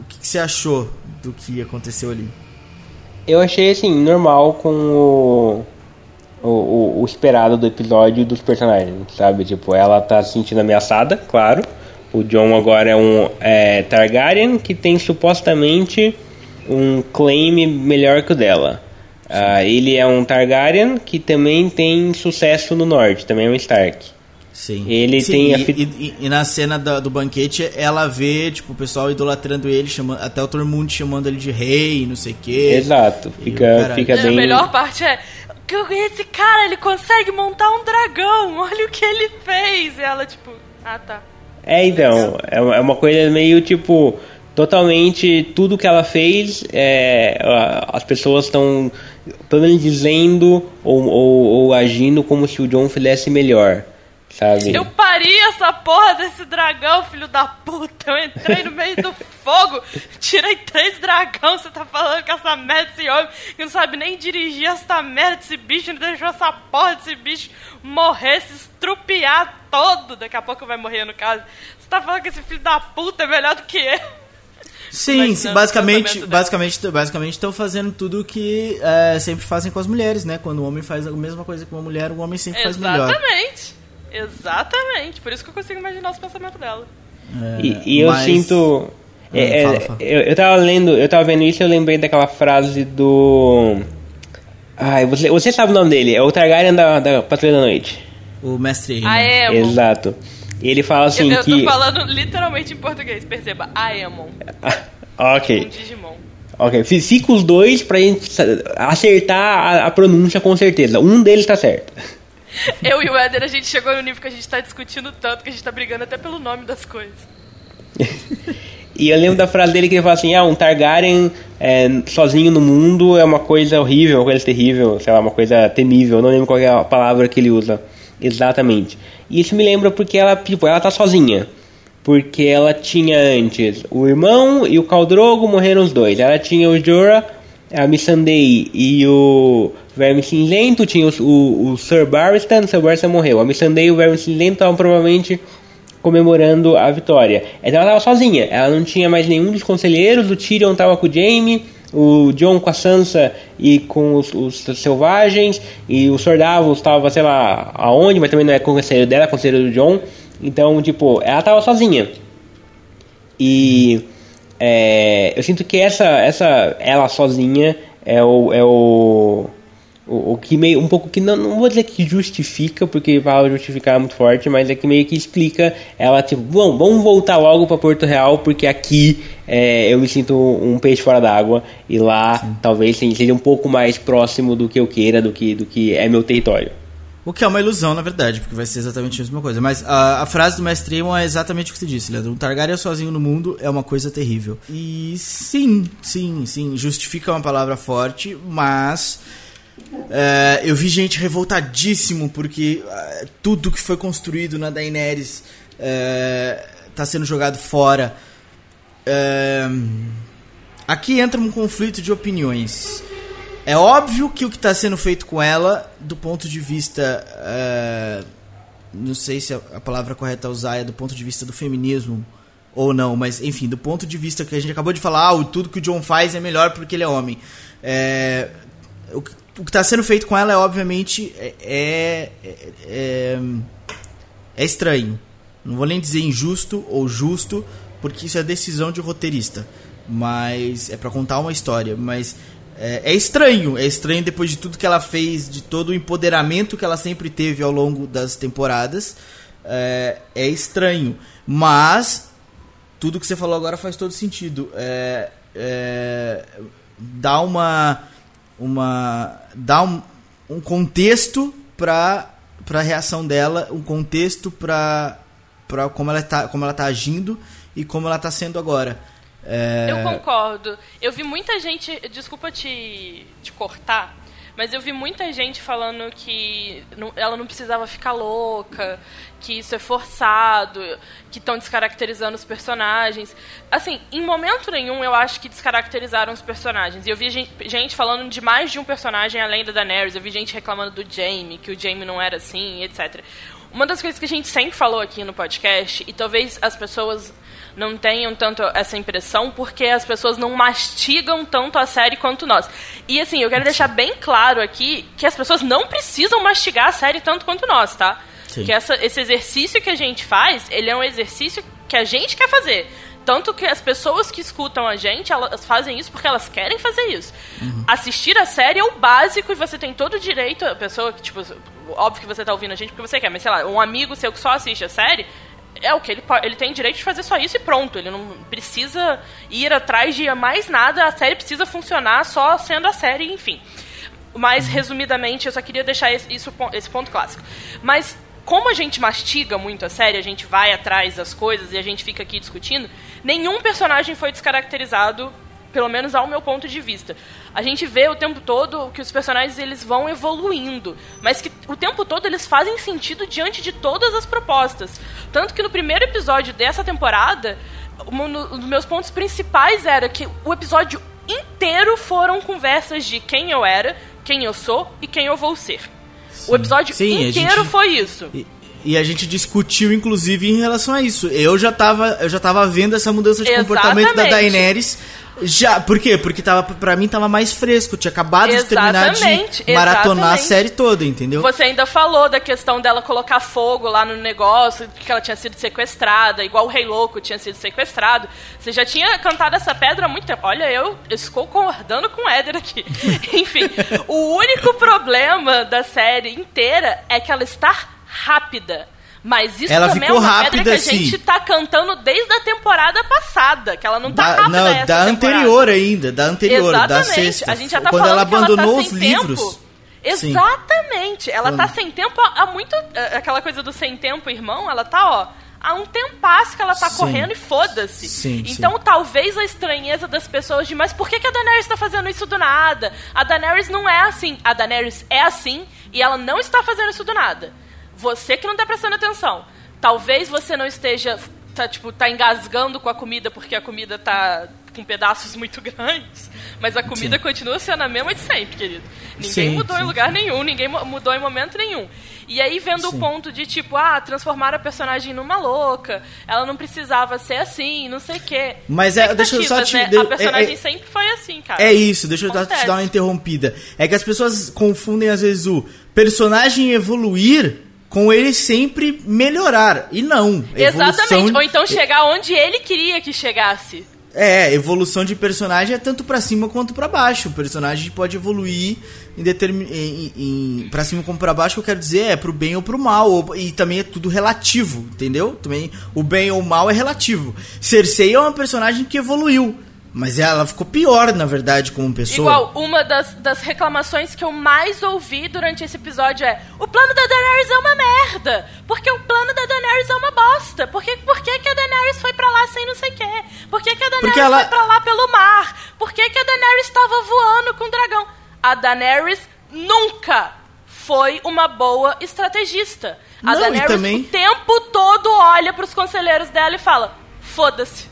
O que, que, você achou do que aconteceu ali? Eu achei assim, normal com o, o, o, o esperado do episódio dos personagens, sabe? Tipo, ela tá se sentindo ameaçada, claro. O John agora é um é, Targaryen que tem supostamente um claim melhor que o dela. Uh, ele é um Targaryen que também tem sucesso no norte, também é um Stark. Sim. Ele Sim, tem e, a e- e na cena da- do banquete, ela vê, tipo, o pessoal idolatrando ele, chamando, até o Tormund chamando ele de rei, não sei o quê. Exato, E fica, caralho. fica A bem. melhor parte é. Esse cara, ele consegue montar um dragão. [laughs] Olha o que ele fez. E ela, tipo, ah tá. É, então, é uma é coisa meio tipo. Totalmente tudo que ela fez, é, as pessoas estão pelo menos dizendo ou, ou, ou agindo como se o John fizesse melhor, sabe? Eu pari essa porra desse dragão, filho da puta. Eu entrei no meio do fogo, tirei três dragão. Você tá falando que essa merda desse homem que não sabe nem dirigir essa merda desse bicho, não deixou essa porra desse bicho morrer, se estrupiar todo. Daqui a pouco vai morrer, no caso. Você tá falando que esse filho da puta é melhor do que eu. Sim, sim, o basicamente, basicamente, basicamente estão fazendo tudo o que é, sempre fazem com as mulheres, né? Quando o homem faz a mesma coisa que uma mulher, o homem sempre faz melhor. Exatamente. Exatamente. Por isso que eu consigo imaginar os pensamentos dela. É, E, e eu mas- sinto. Ah, é, fala, é, fala. Eu, eu tava lendo, eu tava vendo isso e eu lembrei daquela frase do. Ai, você, você sabe o nome dele, é o Targaryen da, da Patrulha da Noite. O mestre Aemon. A Emon. Exato. Ele fala assim eu, eu que. tô falando literalmente em português, perceba. A Emon. [laughs] ok. Um Digimon. Ok, fi- fica os dois pra gente acertar a, a pronúncia com certeza. Um deles tá certo. [laughs] Eu e o Éder, a gente chegou no nível que a gente tá discutindo tanto que a gente tá brigando até pelo nome das coisas. [laughs] E eu lembro da frase dele que ele fala assim: ah, um Targaryen é, sozinho no mundo é uma coisa horrível, uma coisa terrível, sei lá, uma coisa temível. Não lembro qual é a palavra que ele usa exatamente. E isso me lembra porque ela, tipo, ela tá sozinha. Porque ela tinha antes o irmão e o Caldrogo morreram os dois. Ela tinha o Jorah, a Missandei e o Verme Cinzento. Tinha o, o, o Sir Barristan, Sir Barristan morreu. A Missandei e o Verme Cinzento estavam provavelmente comemorando a vitória. Então ela estava sozinha, ela não tinha mais nenhum dos conselheiros, o Tyrion estava com o Jaime, o John com a Sansa e com os, os selvagens, e o Sor Davos estava, sei lá, aonde, mas também não é conselheiro dela, é conselheiro do John. Então, tipo, ela estava sozinha. E é, eu sinto que essa, essa ela sozinha é o, é o, o, o que meio um pouco que não, não vou dizer que justifica, porque para justificar é muito forte, mas é que meio que explica ela tipo, bom, vamos voltar logo para Porto Real, porque aqui é, eu me sinto um peixe fora d'água e lá talvez seja um pouco mais próximo do que eu queira, do que, do que é meu território. O que é uma ilusão, na verdade, porque vai ser exatamente a mesma coisa. Mas a, a frase do Mestre Aemon é exatamente o que você disse, Leandro. Um Targaryen sozinho no mundo é uma coisa terrível. E sim, sim, sim, justifica uma palavra forte, mas é, eu vi gente revoltadíssimo porque é, tudo que foi construído na Daenerys está sendo jogado fora. É, aqui entra um conflito de opiniões. É óbvio que o que está sendo feito com ela, do ponto de vista. é, não sei se a, palavra correta a usar é do ponto de vista do feminismo ou não, mas enfim, do ponto de vista que a gente acabou de falar, ah, tudo que o John faz é melhor porque ele é homem. É, o, que- está sendo feito com ela é, obviamente, é, é, é, é estranho. Não vou nem dizer injusto ou justo, porque isso é decisão de roteirista. Mas é pra contar uma história. Mas é, é estranho. É estranho depois de tudo que ela fez, de todo o empoderamento que ela sempre teve ao longo das temporadas. É, é estranho. Mas tudo que você falou agora faz todo sentido. É, é, dá uma. uma dá um, um contexto pra, pra reação dela, um contexto pra, pra como, ela tá, como ela tá agindo e como ela tá sendo agora. É, Eu concordo. Eu vi muita gente. Desculpa te, te cortar, mas eu vi muita gente falando que ela não precisava ficar louca, que isso é forçado, que estão descaracterizando os personagens. Assim, em momento nenhum eu acho que descaracterizaram os personagens. E eu vi gente, gente falando de mais de um personagem além da Daenerys. Eu vi gente reclamando do Jaime, que o Jaime não era assim, etc. Uma das coisas que a gente sempre falou aqui no podcast, e talvez as pessoas não tenham tanto essa impressão, porque as pessoas não mastigam tanto a série quanto nós. E assim, eu quero deixar bem claro aqui que as pessoas não precisam mastigar a série tanto quanto nós, tá? Sim. Que essa, esse exercício que a gente faz, ele é um exercício que a gente quer fazer. Tanto que as pessoas que escutam a gente, elas fazem isso porque elas querem fazer isso. Assistir a série é o básico e você tem todo o direito, a pessoa que, tipo, óbvio que você tá ouvindo a gente porque você quer, mas sei lá, um amigo seu que só assiste a série, é o que ele, ele tem direito de fazer só isso e pronto. Ele não precisa ir atrás de mais nada, a série precisa funcionar só sendo a série, enfim. Mas, resumidamente, eu só queria deixar esse, isso, esse ponto clássico. Mas, como a gente mastiga muito a série, a gente vai atrás das coisas e a gente fica aqui discutindo, nenhum personagem foi descaracterizado, pelo menos ao meu ponto de vista. A gente vê o tempo todo que os personagens eles vão evoluindo, mas que o tempo todo eles fazem sentido diante de todas as propostas. Tanto que no primeiro episódio dessa temporada, um dos meus pontos principais era que o episódio inteiro foram conversas de quem eu era, quem eu sou e quem eu vou ser. O episódio Sim, inteiro gente- foi isso. E, e a gente discutiu, inclusive, em relação a isso. Eu já tava, eu já tava vendo essa mudança de comportamento da Exatamente. Daenerys. Já, por quê? Porque tava, pra mim tava mais fresco. Tinha acabado de terminar Exatamente, de maratonar a exatamente. série toda, entendeu? Você ainda falou da questão dela colocar fogo lá no negócio, que ela tinha sido sequestrada, igual o Rei Louco tinha sido sequestrado. Você já tinha cantado essa pedra há muito tempo. Olha, eu estou concordando com o Éder aqui. [laughs] Enfim, o único problema da série inteira é que ela está rápida. Mas isso Ela também ficou é uma pedra rápida, que a sim. gente tá cantando desde a temporada passada, que ela não tá da, rápida não, da temporada. anterior ainda, da anterior, da Exatamente. sexta. A gente já tá quando falando ela que ela abandonou tá os livros. Tempo. Sim. Exatamente. Ela tá Quando- sem tempo há muito. é, Aquela coisa do sem tempo, irmão, ela tá, ó. Há um tempasso que ela tá Sim. correndo e foda-se. Sim, então, talvez a estranheza das pessoas de, mas por que, que a Daenerys tá fazendo isso do nada? A Daenerys não é assim. A Daenerys é assim e ela não está fazendo isso do nada. Você que não tá prestando atenção. Talvez você não esteja. Tá, tipo, tá engasgando com a comida porque a comida tá com pedaços muito [laughs] grandes. Mas a comida Sim. continua sendo a mesma de sempre, querido. Ninguém Sim, mudou sim. em lugar nenhum, ninguém mu- mudou em momento nenhum. E aí, vendo o ponto de, tipo, ah, transformar a personagem numa louca, ela não precisava ser assim, não sei o quê. Mas é, deixa eu só te- né? de- A personagem é- é- sempre foi assim, cara. É isso, deixa eu dar- te Acontece. dar uma interrompida. É que as pessoas confundem às vezes o personagem evoluir com ele sempre melhorar. E não. Exatamente. Evolução- Ou então chegar onde ele queria que chegasse. É, evolução de personagem é tanto pra cima quanto pra baixo. O personagem pode evoluir em determin... em, em, pra cima como pra baixo, o que eu quero dizer é pro bem ou pro mal. ou- E também é tudo relativo, entendeu? Também o bem ou o mal é relativo. Cersei é uma personagem que evoluiu. Mas ela ficou pior, na verdade, como pessoa. Igual, uma das, das reclamações que eu mais ouvi durante esse episódio é o plano da Daenerys é uma merda, porque o plano da Daenerys é uma bosta. Por que, por que, que a Daenerys foi pra lá sem não sei o quê? Por que, que a Daenerys Porque ela- foi pra lá pelo mar? Por que, que a Daenerys estava voando com o dragão? A Daenerys nunca foi uma boa estrategista. A Não, Daenerys também- o tempo todo olha pros conselheiros dela e fala, foda-se.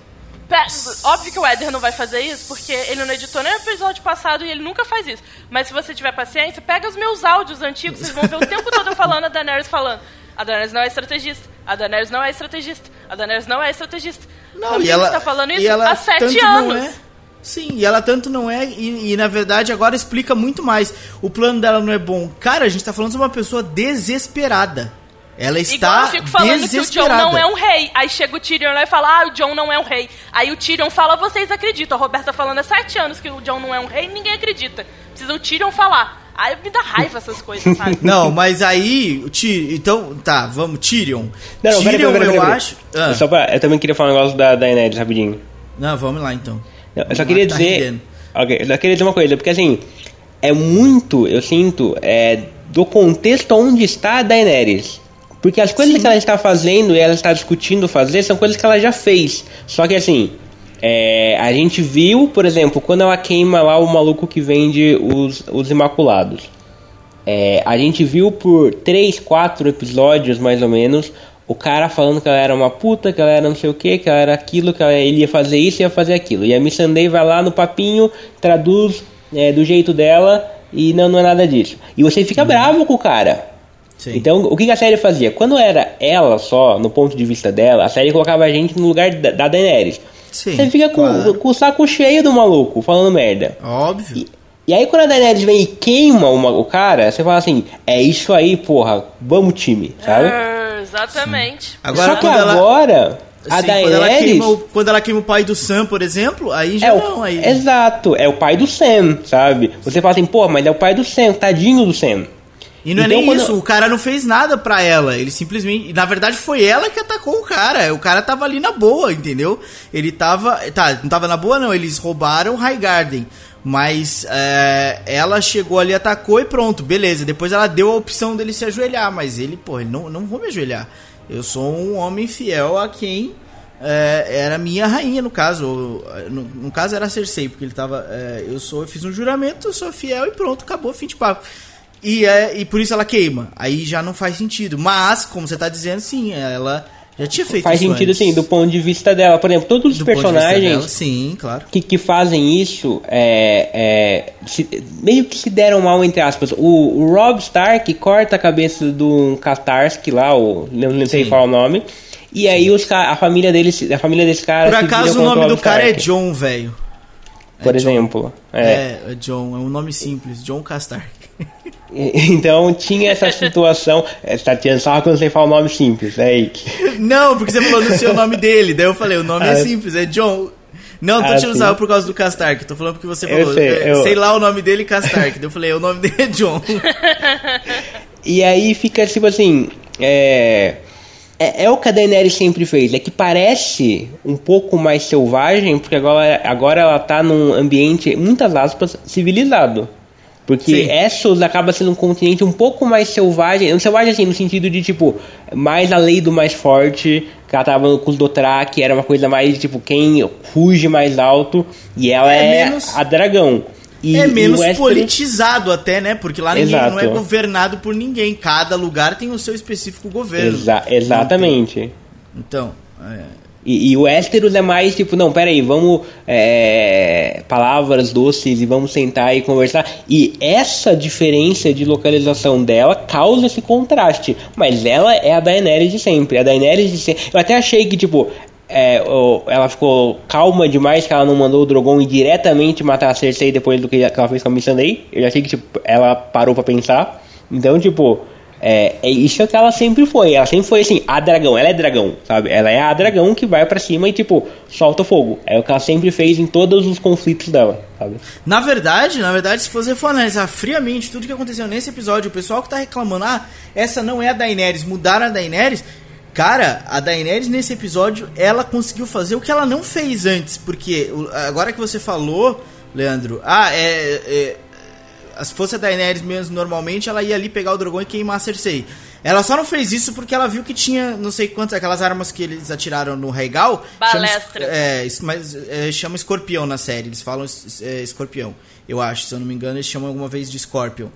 Óbvio que o Éder não vai fazer isso, porque ele não editou nem o episódio passado e ele nunca faz isso. Mas se você tiver paciência, pega os meus áudios antigos, vocês vão ver o tempo todo eu falando a Daenerys falando. A Daenerys não é estrategista. A Daenerys não é estrategista. A Daenerys não é estrategista. Não, Ramiro e ela está falando isso ela há sete tanto não anos. é. Sim, e ela tanto não é, e, e, na verdade agora explica muito mais. O plano dela não é bom. Cara, a gente tá falando de uma pessoa desesperada. Ela Igual está eu fico falando que o John não é um rei. Aí chega o Tyrion lá e fala, ah, o John não é um rei. Aí o Tyrion fala, vocês acreditam. A Roberta falando há sete anos que o John não é um rei, ninguém acredita. Precisa o Tyrion falar. Aí me dá raiva essas coisas, sabe? [laughs] Não, mas aí, o Tyrion, então, tá, vamos, Tyrion. Não, Tyrion, peraí, peraí, eu acho... Ah, Só pra, eu também queria falar um negócio da Daenerys rapidinho. Não, vamos lá então. Não, eu só Vamos queria lá, tá dizer. ok, eu só queria dizer uma coisa, porque assim, é muito, eu sinto, é, do contexto onde está a Daenerys. Porque as coisas que ela está fazendo e ela está discutindo fazer são coisas que ela já fez. Só que assim, é, a gente viu, por exemplo, quando ela queima lá o maluco que vende os, os Imaculados. É, a gente viu por 3, 4 episódios mais ou menos o cara falando que ela era uma puta, que ela era não sei o que, que ela era aquilo, que ela, ele ia fazer isso e ia fazer aquilo. E a Missandei vai lá no papinho, traduz é, do jeito dela e não, não é nada disso. E você fica bravo com o cara. Sim. Então, o que a série fazia? Quando era ela só, no ponto de vista dela, a série colocava a gente no lugar da, da Daenerys. Sim, Você fica com, claro. com o saco cheio do maluco, falando merda. Óbvio. E, e aí quando a Daenerys vem e queima uma- o cara, você fala assim, é isso aí, porra, vamos time, sabe? É, exatamente. Agora, Só que quando ela- agora, a Sim, quando, ela Daenerys... queima o, quando ela queima o pai do Sam, por exemplo, aí já É o, não. Aí... Exato, é o pai do Sam, sabe? Você fala assim, pô, mas é o pai do Sam, tadinho do Sam. E não é Então, nem quando- isso, o cara não fez nada pra ela. Ele simplesmente. Na verdade, foi ela que atacou o cara. O cara tava ali na boa, entendeu? Ele tava. Tá, não tava na boa, não. Eles roubaram o High Garden. Mas é, ela chegou ali, atacou e pronto, beleza. Depois ela deu a opção dele se ajoelhar. Mas ele, pô, ele não, não vou me ajoelhar. Eu sou um homem fiel a quem é, era minha rainha, no caso. No, no caso era a Cersei, porque ele tava. é, eu sou, eu fiz um juramento, eu sou fiel e pronto, acabou, fim de papo. E, é, e por isso ela queima. Aí já não faz sentido. Mas, como você tá dizendo, sim, ela já tinha feito Faz sentido, antes. assim, do ponto de vista dela. Por exemplo, todos os Do personagens dela, sim, claro. que, que fazem isso é, é, se- meio que se deram mal, entre aspas. O, o Rob Stark corta a cabeça do Katarski lá, o, não, não sei Sim. qual é o nome. E aí os, a família dele, a família desse cara. Por acaso o nome do cara é John, velho. Por É John. exemplo. É. É, é John, é um nome simples, John Castark. [laughs] [laughs] Então tinha essa [laughs] situação. É, Você tá tirando sarro quando você fala o nome simples, é aí. que- Não, porque você falou no seu nome dele, daí eu falei, o nome é Ah, simples, é John. Não, não tô Ah, tirando sarro por causa do Castark, tô falando porque você Eu falou, sei, é, eu- sei lá o nome dele, Castark. daí eu falei, o nome dele é John. [laughs] E aí fica tipo assim. É, é, é o que a Daenerys sempre fez, é que parece um pouco mais selvagem, porque agora, agora ela tá num ambiente, muitas aspas, civilizado. Porque Sim. Essos acaba sendo um continente um pouco mais selvagem, um selvagem assim, no sentido de tipo, mais a lei do mais forte, que ela tava com os Dothraki, era uma coisa mais tipo, quem ruge mais alto, e ela É é, menos- a dragão. E, é menos politizado até, né? Porque lá ninguém Exato. não é governado por ninguém. Cada lugar tem o seu específico governo. Exa- exatamente. Então, é, E, e o Westeros é mais tipo, não, peraí, vamos. é, palavras doces e vamos sentar e conversar. E essa diferença de localização dela causa esse contraste. Mas ela é a Daenerys de sempre. A Daenerys de sempre. Eu até achei que, tipo. é, ela ficou calma demais que ela não mandou o Drogon ir diretamente matar a Cersei depois do que ela fez com a Missandei. Eu já achei que tipo, ela parou pra pensar. Então, tipo, é, é isso que ela sempre foi. Ela sempre foi assim, a dragão. Ela é dragão, sabe? Ela é a dragão que vai pra cima e, tipo, solta fogo. É o que ela sempre fez em todos os conflitos dela, sabe? Na verdade, na verdade, se você for analisar friamente tudo que aconteceu nesse episódio, o pessoal que tá reclamando, ah, essa não é a Daenerys, mudaram a Daenerys. Cara, a Daenerys nesse episódio, ela conseguiu fazer o que ela não fez antes. Porque agora que você falou, Leandro, ah, é. é se fosse a Daenerys mesmo normalmente, ela ia ali pegar o Drogon e queimar a Cersei. Ela só não fez isso porque ela viu que tinha não sei quantas, aquelas armas que eles atiraram no chama es- Balestra. é, es- mas é, chama escorpião na série. Eles falam é, escorpião. Eu acho, se eu não me engano, eles chamam alguma vez de Scorpion.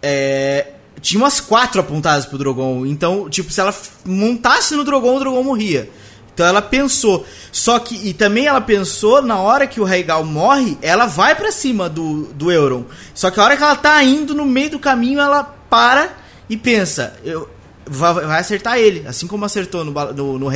É, tinha umas quatro apontadas pro Drogon. Então, tipo, se ela montasse no Drogon, o Drogon morria. Então ela pensou. Só que. E também ela pensou, na hora que o Reigal morre, ela vai pra cima do, do Euron. Só que a hora que ela tá indo no meio do caminho, ela para e pensa. Eu, vai, vai acertar ele. Assim como acertou no, no, no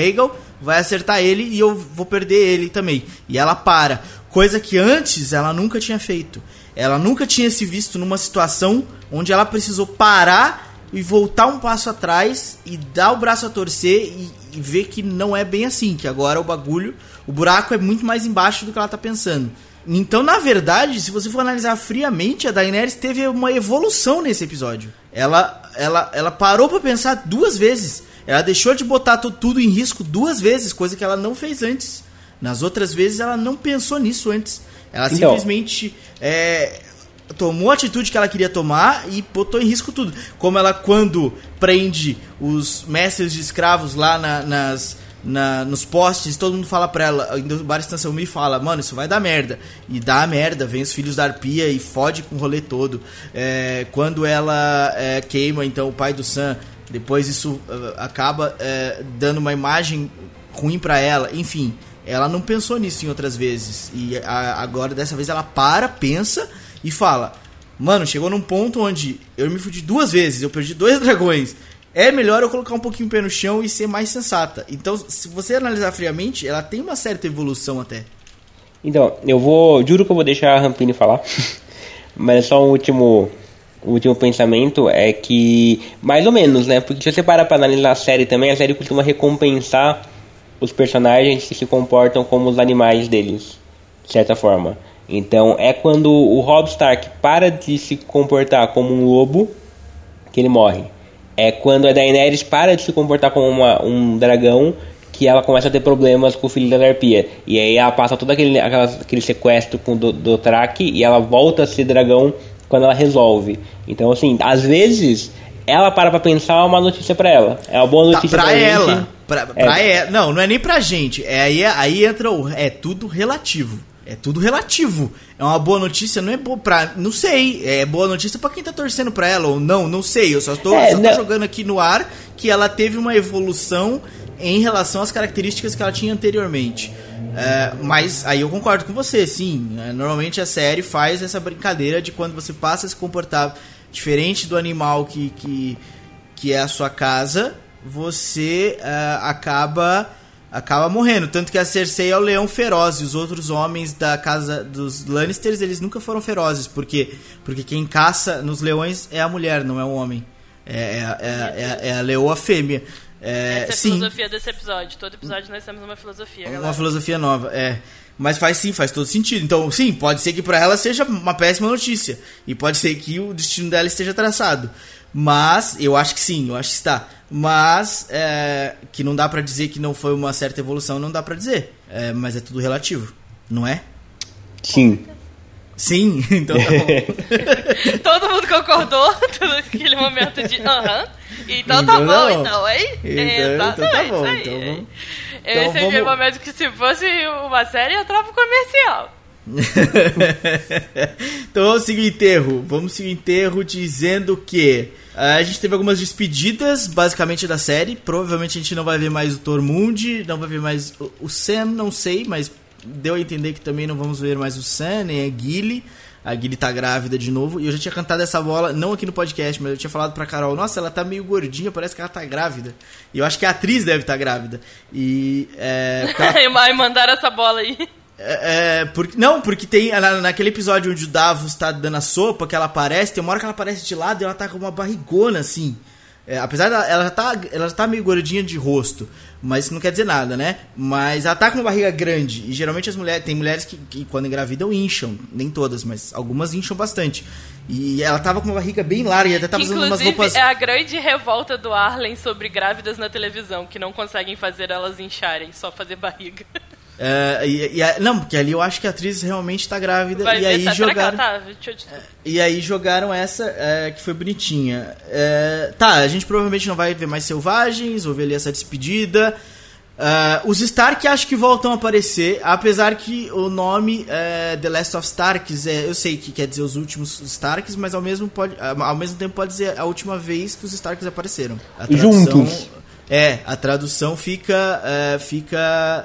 vai acertar ele e eu vou perder ele também. E ela para. Coisa que antes ela nunca tinha feito. Ela nunca tinha se visto numa situação onde ela precisou parar e voltar um passo atrás e dar o braço a torcer e, e ver que não é bem assim, que agora o bagulho, o buraco é muito mais embaixo do que ela tá pensando. Então, na verdade, se você for analisar friamente, a Daenerys teve uma evolução nesse episódio. Ela, ela, ela parou pra pensar duas vezes. Ela deixou de botar tu- tudo em risco duas vezes, coisa que ela não fez antes. Nas outras vezes, ela não pensou nisso antes. Ela Então. simplesmente é, tomou a atitude que ela queria tomar e botou em risco tudo. Como ela, quando prende os mestres de escravos lá na- nas, na- nos postes, todo mundo fala pra ela, o Bar Estação Me fala, mano, isso vai dar merda. E dá merda, vem os filhos da arpia e fode com o rolê todo. É, quando ela é, queima, então, o pai do Sam, depois isso uh, acaba é, dando uma imagem ruim pra ela, enfim. Ela não pensou nisso em outras vezes. E a- agora, dessa vez, ela para, pensa e fala: Mano, chegou num ponto onde eu me fudi duas vezes, eu perdi dois [laughs] dragões. É melhor eu colocar um pouquinho o pé no chão e ser mais sensata. Então, se você analisar friamente, ela tem uma certa evolução até. Então, eu vou. Juro que eu vou deixar a Rampini falar. [laughs] Mas só um último. O último pensamento é que. Mais ou menos, né? Porque se você parar pra analisar a série também, a série costuma recompensar os personagens que se comportam como os animais deles. De certa forma. Então é quando o Robb Stark para de se comportar como um lobo que ele morre. É quando a Daenerys para de se comportar como uma, um dragão que ela começa a ter problemas com o filho da Arpia. E aí ela passa todo aquele, aquele sequestro com o Dothraki e ela volta a ser dragão quando ela resolve. Então, assim, às vezes ela para pra pensar uma notícia para ela. É uma boa notícia tá, pra, pra ela. Gente. Pra, pra é. ela. Não, não é nem pra gente. É, aí, aí entra o. É tudo relativo. É tudo relativo. É uma boa notícia, não é boa pra. Não sei. É boa notícia para quem tá torcendo pra ela ou não, não sei. Eu só tô, é, só tô jogando aqui no ar que ela teve uma evolução em relação às características que ela tinha anteriormente. É, mas aí eu concordo com você, sim. É, normalmente a série faz essa brincadeira de quando você passa a se comportar diferente do animal que, que, que é a sua casa, você uh, acaba acaba morrendo. Tanto que a Cersei é o leão feroz e os outros homens da casa dos Lannisters, eles nunca foram ferozes. Por quê? Porque quem caça nos leões é a mulher, não é o homem. É, é, é, é, é a leoa fêmea. É, Essa é a sim. filosofia desse episódio. Todo episódio nós temos uma filosofia, galera. Uma filosofia nova, é. Mas faz sim, faz todo sentido. Então, sim, pode ser que para ela seja uma péssima notícia. E pode ser que o destino dela esteja traçado. Mas, eu acho que sim, eu acho que está. Mas, é, que não dá para dizer que não foi uma certa evolução, não dá para dizer. É, mas é tudo relativo, não é? Sim. Sim, [laughs] então tá bom. [laughs] Todo mundo concordou [laughs] naquele momento de aham. Uh -huh. Então, então tá bom, não. então, hein? Então, então tá bom. Então, vamos, Esse então, vamos... é o momento que se fosse uma série, entrava comercial. [laughs] então vamos seguir o enterro. Vamos seguir o enterro dizendo que a gente teve algumas despedidas, basicamente, da série. Provavelmente a gente não vai ver mais o Tormund, não vai ver mais o Sam, não sei, mas deu a entender que também não vamos ver mais o Sam, nem a Gilly. A Gilly tá grávida de novo. E eu já tinha cantado essa bola, não aqui no podcast, mas eu tinha falado pra Carol: Nossa, ela tá meio gordinha, parece que ela tá grávida. E eu acho que a atriz deve estar tá grávida. E. [laughs] É, ela... mandaram essa bola aí. É, é, porque, não, porque tem na, naquele episódio onde o Davos tá dando a sopa, que ela aparece, tem uma hora que ela aparece de lado e ela tá com uma barrigona assim. É, apesar dela, ela já, tá, ela já tá meio gordinha de rosto, mas isso não quer dizer nada, né? Mas ela tá com uma barriga grande. E geralmente as mulheres. Tem mulheres que, que quando engravidam incham. Nem todas, mas algumas incham bastante. E ela tava com uma barriga bem larga e até tava usando umas roupas. É a grande revolta do Arlen sobre grávidas na televisão, que não conseguem fazer elas incharem, só fazer barriga. [laughs] É, e, e, não, porque ali eu acho que a atriz realmente tá grávida Vai e ver, aí tá, jogaram. Tá? É, e aí jogaram essa é, que foi bonitinha. É, tá, a gente provavelmente não vai ver mais selvagens, ou ver ali essa despedida. Uh, os Stark acho que voltam a aparecer, apesar que o nome é, The Last of Starks, é, eu sei que quer dizer os últimos Starks, mas ao mesmo, pode, ao mesmo tempo pode dizer a última vez que os Starks apareceram. A tradução, Juntos. É, a tradução fica, fica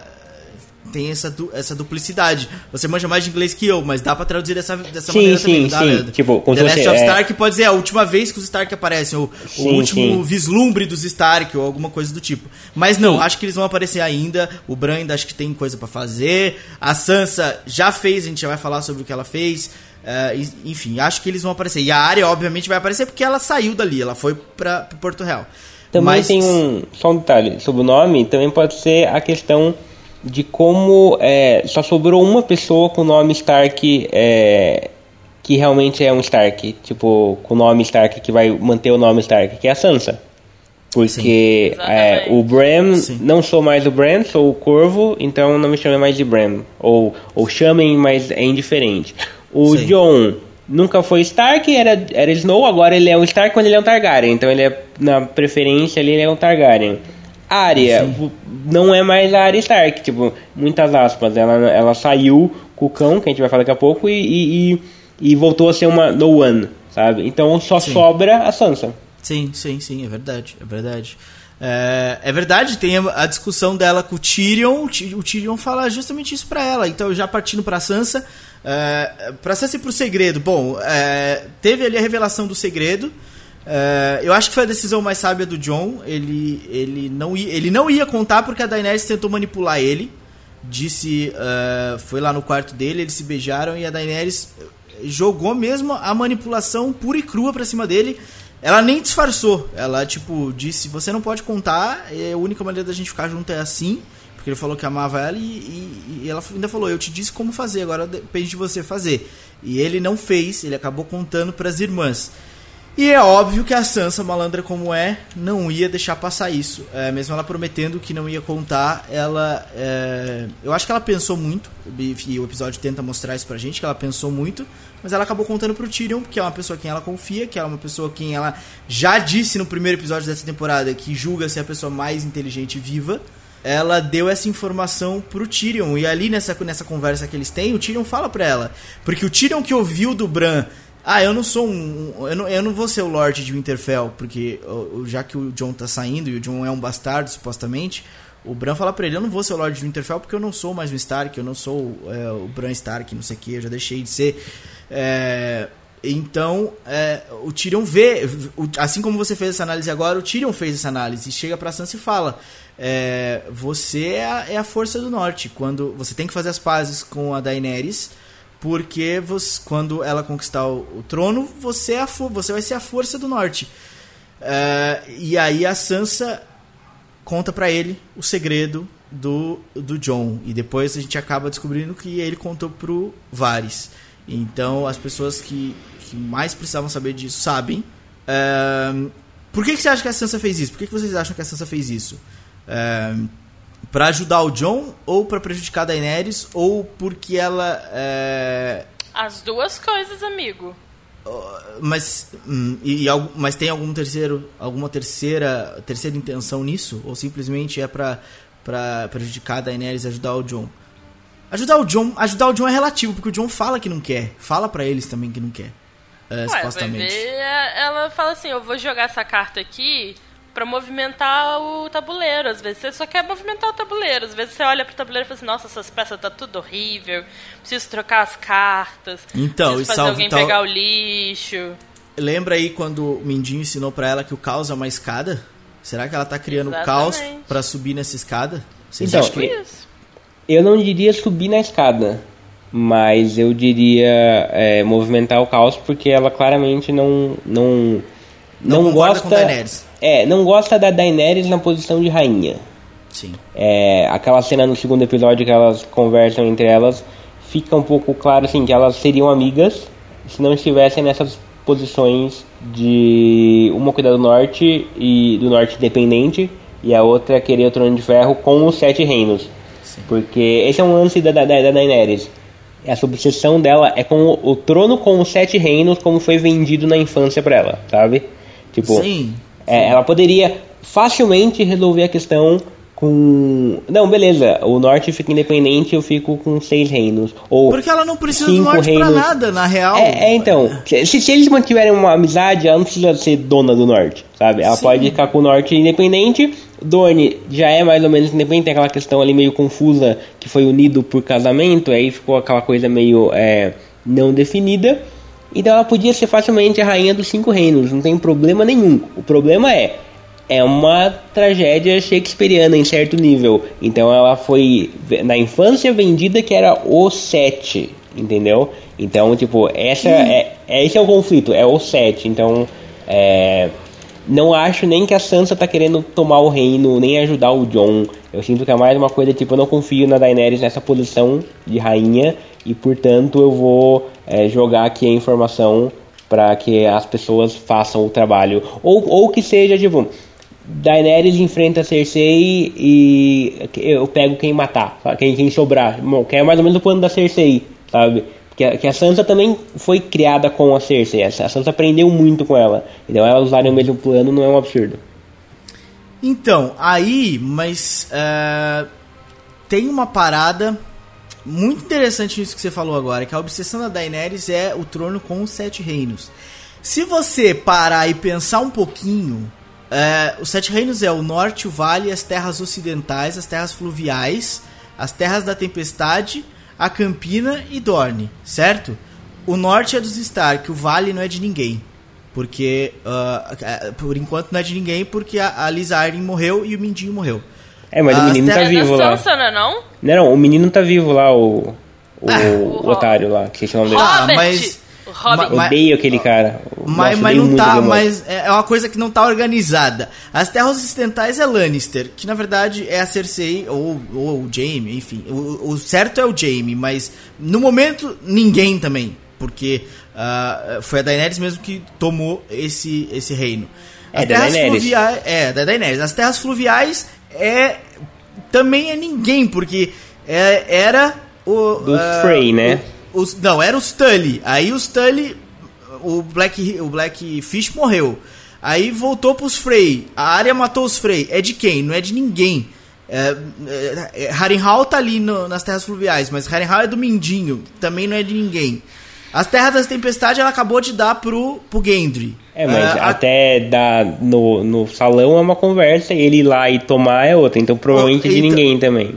tem essa, du essa duplicidade. Você manja mais de inglês que eu, mas dá pra traduzir dessa, dessa sim, maneira sim, também, sim, dá, Leandro? Tipo, The Last of é... Stark pode ser a última vez que os Stark aparecem, ou sim, o último sim. vislumbre dos Stark, ou alguma coisa do tipo. Mas não, sim. acho que eles vão aparecer ainda. O Bran ainda acho que tem coisa para fazer. A Sansa já fez, a gente já vai falar sobre o que ela fez. Uh, enfim, acho que eles vão aparecer. E a área, obviamente, vai aparecer porque ela saiu dali, ela foi para Porto Real. Também Mas... tem um. Só um detalhe sobre o nome, também pode ser a questão de como é, só sobrou uma pessoa com o nome Stark é, que realmente é um Stark, tipo, com o nome Stark que vai manter o nome Stark, que é a Sansa. Porque é, o Bram, Sim. não sou mais o Bram, sou o Corvo, então não me chamem mais de Bram. Ou, ou chamem, mas é indiferente. O Sim. John nunca foi Stark, era, era Snow, agora ele é um Stark quando ele é um Targaryen. Então ele é, na preferência ali, ele é um Targaryen. Arya não é mais a Arya Stark, tipo, muitas aspas. Ela, ela saiu com o cão, que a gente vai falar daqui a pouco, e, e, e voltou a ser uma No One, sabe? Então só sim. sobra a Sansa. Sim, sim, sim, é verdade, é verdade. É, é, verdade, tem a, a, discussão dela com o Tyrion. O Tyrion fala justamente isso para ela. Então, já partindo pra Sansa. É, pra Sansa e pro segredo. Bom, é, teve ali a revelação do segredo. É, eu acho que foi a decisão mais sábia do John. Ele, ele, não, ia, ele não ia contar porque a Daenerys tentou manipular ele. Disse. Uh, foi lá no quarto dele, eles se beijaram e a Daenerys jogou mesmo a manipulação pura e crua pra cima dele. Ela nem disfarçou. Ela, tipo, disse: Você não pode contar, é a única maneira da gente ficar junto é assim. Porque ele falou que amava ela e, e, e, ela ainda falou: Eu te disse como fazer, agora depende de você fazer. E ele não fez, ele acabou contando para as irmãs. E é óbvio que a Sansa, malandra como é, não ia deixar passar isso. É, mesmo ela prometendo que não ia contar, ela. É, eu acho que ela pensou muito, e o episódio tenta mostrar isso pra gente, que ela pensou muito, mas ela acabou contando pro Tyrion, que é uma pessoa quem ela confia, que é uma pessoa quem ela já disse no primeiro episódio dessa temporada que julga ser a pessoa mais inteligente viva. Ela deu essa informação pro Tyrion, e ali nessa, nessa conversa que eles têm, o Tyrion fala pra ela. Porque o Tyrion que ouviu do Bran ah, eu não sou um. Eu não, eu não vou ser o Lorde de Winterfell, porque já que o John tá saindo e o John é um bastardo, supostamente, o Bran fala pra ele: Eu não vou ser o Lorde de Winterfell porque eu não sou mais um Stark, eu não sou é, o Bran Stark, não sei o que, eu já deixei de ser. É, então, é, o Tyrion vê, assim como você fez essa análise agora, o Tyrion fez essa análise e chega pra Sansa e fala: é, Você é a, é a força do norte. Quando você tem que fazer as pazes com a Daenerys porque você, quando ela conquistar o, o trono, você, é você vai ser a força do norte. Uh, e aí a Sansa conta para ele o segredo do, do John. E depois a gente acaba descobrindo que ele contou pro Varys. Então as pessoas que, que mais precisavam saber disso sabem. Uh, por que, que você acha que a Sansa fez isso? Por que, que vocês acham que a Sansa fez isso? Uh, para ajudar o John ou para prejudicar a Daenerys ou porque ela é... as duas coisas amigo. Mas hum, e, e, mas tem algum terceiro alguma terceira terceira intenção nisso? Ou simplesmente é para para prejudicar a Daenerys e ajudar o John? Ajudar o John ajudar o John é relativo porque o John fala que não quer. Fala para eles também que não quer. É, Ué, supostamente. ela fala assim eu vou jogar essa carta aqui para movimentar o tabuleiro. Às vezes você só quer movimentar o tabuleiro. Às vezes você olha pro tabuleiro e fala assim, nossa, essas peças tá tudo horrível. Preciso trocar as cartas. Então, preciso fazer alguém tal... pegar o lixo. Lembra aí quando o Mindinho ensinou para ela que o caos é uma escada? Será que ela tá criando Exatamente. caos para subir nessa escada? Vocês então, acham que... isso? Eu não diria subir na escada, mas eu diria é, movimentar o caos porque ela claramente não não não, não gosta. É, não gosta da Daenerys na posição de rainha. Sim. É, aquela cena no segundo episódio que elas conversam entre elas, fica um pouco claro assim que elas seriam amigas se não estivessem nessas posições de uma cuidar do norte e do norte independente e a outra querer o trono de ferro com os sete reinos. Sim. Porque esse é um lance da, da, da Daenerys. Essa obsessão dela é com o, o trono com os sete reinos como foi vendido na infância para ela, sabe? Tipo, sim, é, ela poderia facilmente resolver a questão com. Não, beleza, o norte fica independente eu fico com seis reinos. Ou Porque ela não precisa do norte reinos. pra nada, na real. É, é então. Se, se, eles mantiverem uma amizade, ela não precisa ser dona do norte, sabe? Ela Sim. pode ficar com o norte independente. Dorne já é mais ou menos independente, tem aquela questão ali meio confusa que foi unido por casamento, aí ficou aquela coisa meio é, não definida. Então ela podia ser facilmente a rainha dos cinco reinos, não tem problema nenhum. O problema é é uma tragédia shakespeariana em certo nível. Então ela foi na infância vendida que era o sete, entendeu? Então tipo essa é, é esse é o conflito, é o sete. Então é, não acho nem que a Sansa tá querendo tomar o reino, nem ajudar o Jon. Eu sinto que é mais uma coisa tipo, eu não confio na Daenerys nessa posição de rainha e portanto eu vou é, jogar aqui a informação para que as pessoas façam o trabalho. Ou, ou que seja, tipo, Daenerys enfrenta Cersei e eu pego quem matar, quem, quem sobrar. Que é mais ou menos o plano da Cersei, sabe? Que a, que a Sansa também foi criada com a Cersei. A Sansa aprendeu muito com ela. Então ela usar o mesmo plano não é um absurdo. Então, aí, mas uh, tem uma parada muito interessante nisso que você falou agora, que a obsessão da Daenerys é o trono com os sete reinos. Se você parar e pensar um pouquinho, é, os Sete Reinos é o norte, o vale, as terras ocidentais, as terras fluviais, as terras da tempestade, a Campina e Dorne, certo? O norte é dos Stark, o vale não é de ninguém. Porque, uh, por enquanto, não é de ninguém, porque a, a Liz Arryn morreu e o Mindinho morreu. É, mas As o menino tá terras- É vivo lá. Sansa, não é não? Não, não, o menino tá vivo lá, o. O, Ah, o otário lá, que é o nome dele. Ah, Robert! mas- O Robin. ma- Odeio aquele cara. Mas, Nossa, mas não tá, mas é é uma coisa que não tá organizada. As terras ocidentais é Lannister, que na verdade é a Cersei ou, ou o Jaime, enfim. O, o certo é o Jaime, mas no momento ninguém também, porque ah, foi a Daenerys mesmo que tomou esse, esse reino. É, da Daenerys. fluviais, é, da Daenerys. As terras fluviais é também é ninguém, porque é- era o Do ah, Frey, né? o- os, não, era os Tully. Aí os Tully o Black, o Black Fish morreu. Aí voltou pros Frey. A área matou os Frey. É de quem? Não é de ninguém. É, é, é, Harrenhal tá ali no- nas terras fluviais, mas Harrenhal é do Mindinho. Também não é de ninguém. As terras das tempestades ela acabou de dar pro, pro Gendry. É, mas Ah, a- até dar no, no salão é uma conversa, ele ir lá e tomar é outra, então provavelmente é de Eita. ninguém também.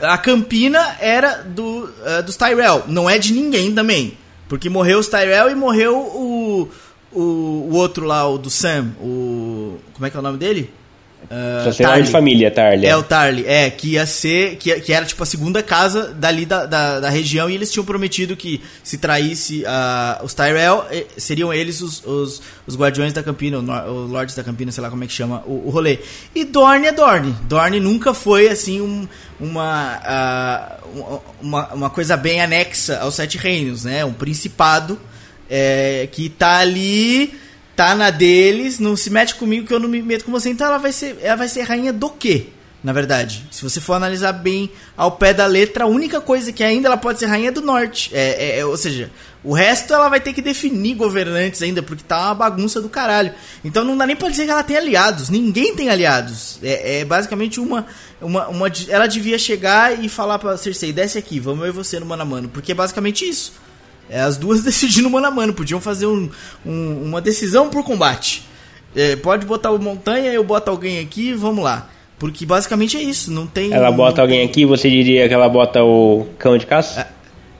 A Campina era do, eh, dos Tyrell. Não é de ninguém também. Porque morreu os Tyrell e morreu o, o, o outro lá, o do Sam. O. Como é que é o nome dele? Ah, Só sei lá Tarly. de família, Tarly. É o Tarly, é, que ia ser, que, que era tipo a segunda casa dali da, da, da região e eles tinham prometido que se traísse ah, os Tyrell, seriam eles os, os, os guardiões da Campina, os Lords da Campina, sei lá como é que chama o, o rolê. E Dorne é Dorne. Dorne nunca foi assim um, uma, ah, um- uma, uma coisa bem anexa aos Sete Reinos, né? Um principado é, que tá ali, tá na deles, não se mete comigo que eu não me meto com você, então ela vai ser, ela vai ser rainha do quê? Na verdade, se você for analisar bem ao pé da letra, a única coisa que ainda ela pode ser rainha é do norte. É, é- é- ou seja, o resto ela vai ter que definir governantes ainda, porque tá uma bagunça do caralho. Então não dá nem pra dizer que ela tem aliados. Ninguém tem aliados. É, é basicamente uma, uma, uma. Ela devia chegar e falar pra Cersei: desce aqui, vamos eu e você no mano a mano. Porque é basicamente isso. É, as duas [laughs] decidindo mano a mano. Podiam fazer um- um- uma decisão por combate. É, pode botar o montanha, eu boto alguém aqui, vamos lá. Porque basicamente é isso. Não tem. Ela bota alguém aqui, você diria que ela bota o cão de caça?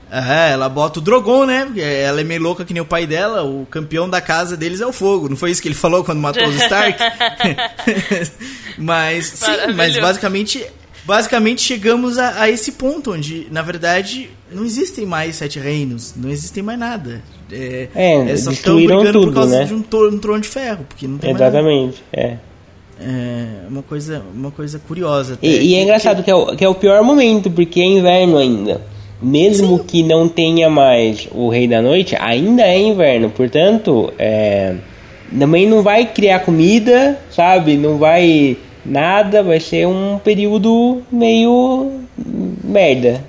É, ela bota o Drogon, né? Ela é meio louca que nem o pai dela. O campeão da casa deles é o fogo. Não foi isso que ele falou quando matou os Stark? [laughs] [laughs] mas, sim, mas basicamente, basicamente chegamos a, a esse ponto onde, na verdade, não existem mais sete reinos. Não existem mais nada. É, É, só tão destruíram brigando por tudo, causa né? de um, um trono de ferro. Porque não tem mais nada. Exatamente, é. É uma coisa, uma coisa curiosa. até, E, e é engraçado que é, o, que é o pior momento, porque é inverno ainda. Mesmo que não tenha mais o Rei da Noite, ainda é inverno. Portanto, é, também não vai criar comida, sabe? Não vai nada, vai ser um período meio merda.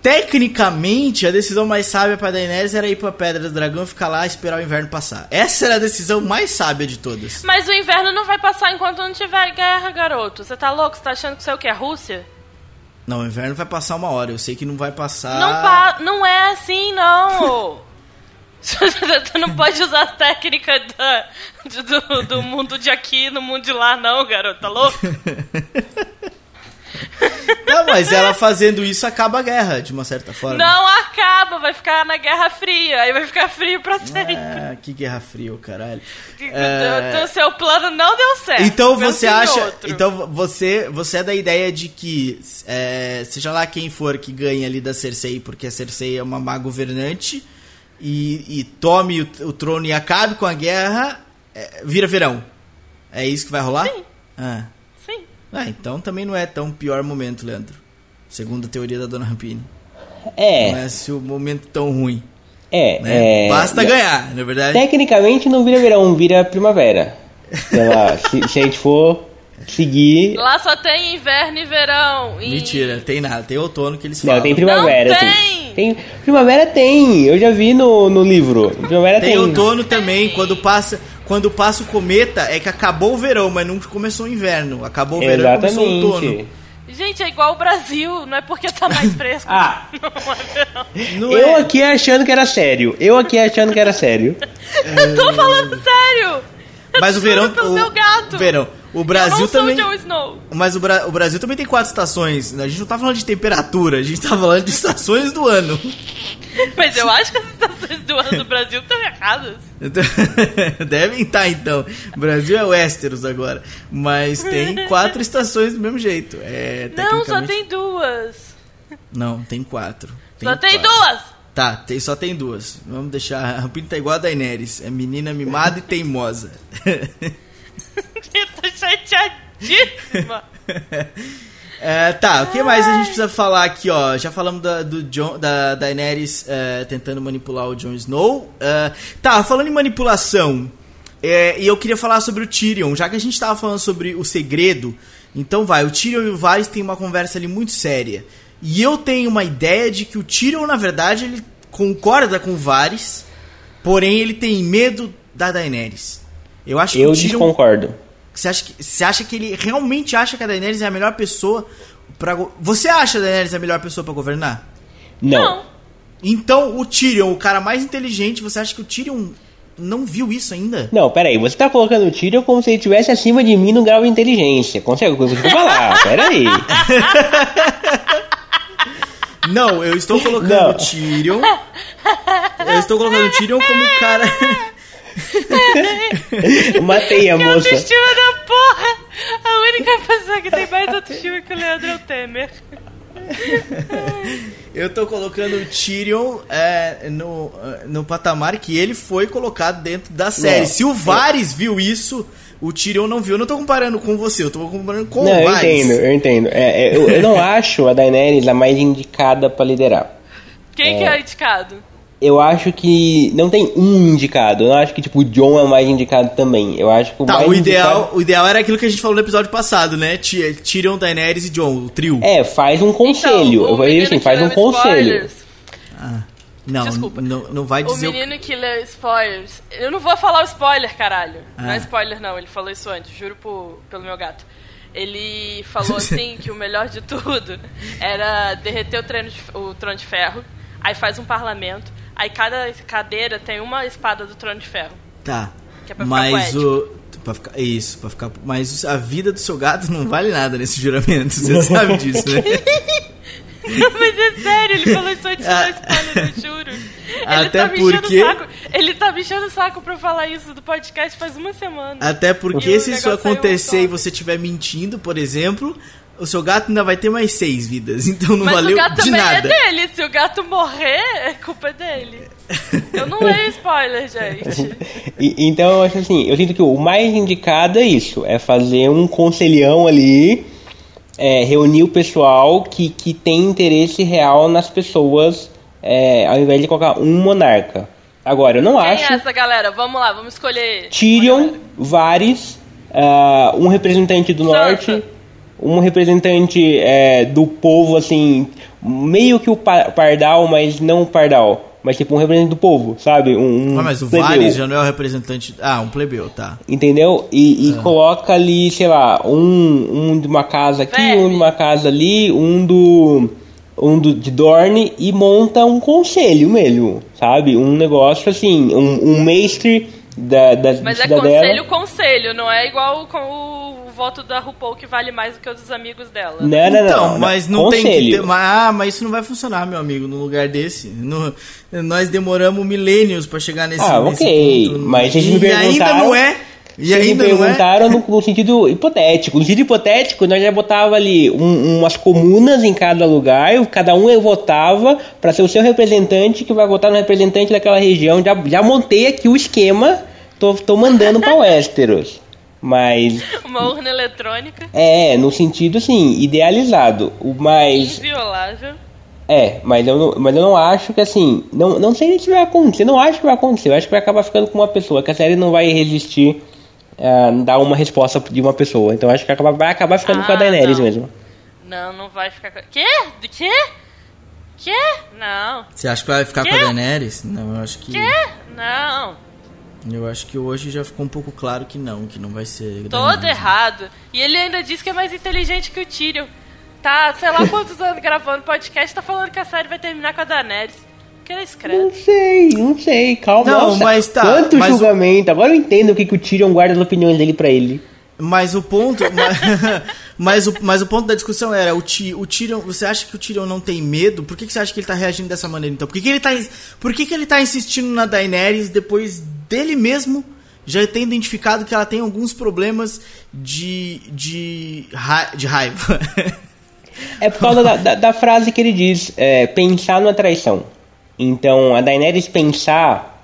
Tecnicamente, a decisão mais sábia pra Daenerys era ir pra Pedra do Dragão e ficar lá e esperar o inverno passar. Essa era a decisão mais sábia de todas. Mas o inverno não vai passar enquanto não tiver guerra, garoto. Você tá louco? Você tá achando que isso é o que? É Rússia? Não, o inverno vai passar uma hora. Eu sei que não vai passar. Não, pa não é assim, não. [laughs] [laughs] tu não pode usar as técnicas da- do, do mundo de aqui no mundo de lá, não, garoto. Tá louco? [laughs] Não, mas ela fazendo isso acaba a guerra, de uma certa forma. Não acaba, vai ficar na Guerra Fria. Aí vai ficar frio pra sempre. Ah, que guerra fria, o caralho. Então, seu plano não deu certo. Então você acha. outro. Então você, você é da ideia de que, é, seja lá quem for que ganhe ali da Cersei, porque a Cersei é uma má governante, e, e tome o, o trono e acabe com a guerra, é, vira verão. É isso que vai rolar? Sim. Ah. Sim. Ah, então também não é tão pior momento, Leandro. Segundo a teoria da Dona Rampini. Não É, é se o momento tão ruim. é, Né? é. Basta ganhar, na verdade. Tecnicamente não vira verão, vira primavera. Sei lá, [laughs] se, se a gente for seguir. Lá só tem inverno e verão. E... Mentira, tem nada. Tem outono que eles falam. Não, tem primavera. Não sim. Tem! Primavera tem, eu já vi no, no livro. Primavera tem. Tem outono também, quando passa, quando passa o cometa, é que acabou o verão, mas não começou o inverno. Acabou o verão e começou o outono. Exatamente. Gente, é igual o Brasil. Não é porque tá mais fresco. [laughs] Ah. [laughs] Não é verão. Eu é- aqui achando que era sério. Eu aqui achando que era sério. [laughs] Eu tô falando sério. Mas o verão. o, meu gato. Verão. O Brasil também. Mas o, Bra- o Brasil também tem quatro estações. A gente não tá falando de temperatura, a gente tá falando de estações do ano. [laughs] Mas eu acho que as estações do ano do Brasil estão erradas. [laughs] Devem estar então. O Brasil é Westeros agora. Mas tem quatro estações do mesmo jeito. É, Não, só tem duas. Não, tem quatro. só tem quatro. duas. Tá, tem, só tem duas. Vamos deixar. A Rampini tá igual a Daenerys. É menina mimada e teimosa. [laughs] Eu tô chateadíssima. [laughs] É, tá, o que mais a gente precisa falar aqui, ó? Já falamos da, do John, da Daenerys é, tentando manipular o Jon Snow. É, tá, falando em manipulação, é, e eu queria falar sobre o Tyrion, já que a gente tava falando sobre o segredo, então vai, o Tyrion e o Varys têm uma conversa ali muito séria. E eu tenho uma ideia de que o Tyrion, na verdade, ele concorda com o Varys, porém ele tem medo da Daenerys. Eu acho que Eu o Tyrion desconcordo. você acha, que, você acha que ele realmente acha que a Daenerys é a melhor pessoa pra... go- Você acha a Daenerys a melhor pessoa pra governar? Não. Não. Então, o Tyrion, o cara mais inteligente, você acha que o Tyrion não viu isso ainda? Não, peraí, você tá colocando o Tyrion como se ele estivesse acima de mim no grau de inteligência. Consegue consegue falar? [laughs] Peraí. Não, eu estou colocando Não. o Tyrion... Eu estou colocando o Tyrion como o cara... [laughs] Matei a Que moça. autoestima da porra! A única pessoa que tem mais autoestima que o Leandro é o Temer. Eu tô colocando o Tyrion é, no, no patamar que ele foi colocado dentro da série. Não, Se o Varys viu isso, o Tyrion não viu. Eu não tô comparando com você, eu tô comparando com Não, o eu Varys. entendo, eu entendo. É, é, eu, eu não [laughs] acho a Daenerys a mais indicada pra liderar. Quem que é indicado? Eu acho que não tem um indicado. Eu não acho que tipo o John é o mais indicado também. Eu acho que o Tá, mais o ideal, indicado o ideal era aquilo que a gente falou no episódio passado, né? Ty- Tyrion, Daenerys e Jon, o trio. é faz um conselho. Então, eu o falei assim, que faz um conselho. spoilers- não, desculpa. não, não vai O dizer o menino que lê spoilers. Eu não vou falar o spoiler, caralho. Não Ah. é spoiler, não. Ele falou isso antes, juro por, pelo meu gato. Ele falou [laughs] assim que o melhor de tudo era derreter o, treino de- o trono de ferro. Aí faz um parlamento. Aí cada cadeira tem uma espada do trono de ferro. Tá. Que é pra ficar Mas poético. o. Pra ficar, isso, pra ficar. Mas a vida do seu gato não vale nada nesse juramento. Você sabe disso, né? Não, [laughs] mas é sério, ele falou isso antes de dar spoiler, eu juro. [laughs] Ele Até tá me enchendo porque- o saco. Ele tá me enchendo o saco pra eu falar isso do podcast faz uma semana. Até porque E se isso acontecer e você estiver mentindo, por exemplo, o seu gato ainda vai ter mais seis vidas. [laughs] Então não Mas valeu o gato de também nada. é dele. Se o gato morrer, é culpa dele. Eu não leio spoiler, gente. [laughs] E- então, eu acho assim, eu sinto que o mais indicado é isso, é fazer um conselhão ali, é, reunir o pessoal que, que tem interesse real nas pessoas, é, ao invés de colocar um monarca. Agora, eu não Quem acho é essa galera? Vamos lá, vamos escolher. Tyrion. Varys, ah, um representante do Sansa. norte, um representante é, do povo, assim, meio que o pa- pardal, mas não o pardal. Mas tipo um representante do povo, sabe? Um, um Ah, mas o plebeu. Varys já não é o representante. Ah, um plebeu, tá. Entendeu? E, e Ah. coloca ali, sei lá, um, um de uma casa aqui, Verme. um de uma casa ali, um do. um do, de Dorne e monta um conselho mesmo, sabe? Um negócio assim, um, um mestre da, da Mas é cidadela. conselho, conselho, não é igual com o voto da RuPaul que vale mais do que o dos amigos dela. Não, não, então, não. mas não tem que ter. mas- Ah, mas isso não vai funcionar, meu amigo, num lugar desse. No- nós demoramos milênios pra chegar nesse, Ah, nesse ok. ponto. Mas vocês e me ainda perguntaram- não é. E Vocês me ainda não é. perguntaram no, no sentido hipotético. No sentido hipotético, nós já botava ali um- umas comunas em cada lugar, e cada um votava para ser o seu representante que vai votar no representante daquela região. Já, já montei aqui o esquema, tô, tô mandando para [laughs] Westeros. Mas Uma urna eletrônica, é, no sentido assim, idealizado. O mais inviolável. é, mas eu, não, mas eu não acho que assim. Não, não sei se vai acontecer, não acho que vai acontecer. Eu acho que vai acabar ficando com uma pessoa, que a série não vai resistir a dar uma resposta de uma pessoa. Então eu acho que acaba, vai acabar ficando com a Ah, Daenerys não. mesmo. Não, não vai ficar com. Quê? De quê? Quê? Não. Você acha que vai ficar Quê? com a Daenerys? Não, eu acho que. Quê? Não. Eu acho que hoje já ficou um pouco claro que não, que não vai ser. Todo errado. E ele ainda diz que é mais inteligente que o Tyrion. Tá, sei lá quantos anos gravando podcast, tá falando que a série vai terminar com a Daenerys. Porque ele é Não sei, não sei, calma. Não, Nossa, mas tá, Quanto mas o- julgamento. Agora eu entendo o que, que o Tyrion guarda as opiniões dele pra ele. Mas o ponto. [laughs] mas, o, mas o ponto da discussão era: o, Ti- o Tyrion. Você acha que o Tyrion não tem medo? Por que, que você acha que ele tá reagindo dessa maneira então? Por que, que ele tá, por que, que ele tá insistindo na Daenerys depois dele mesmo já ter identificado que ela tem alguns problemas de. de, ra- de raiva? É por causa da, da, da frase que ele diz, é, pensar numa traição. Então, a Daenerys pensar,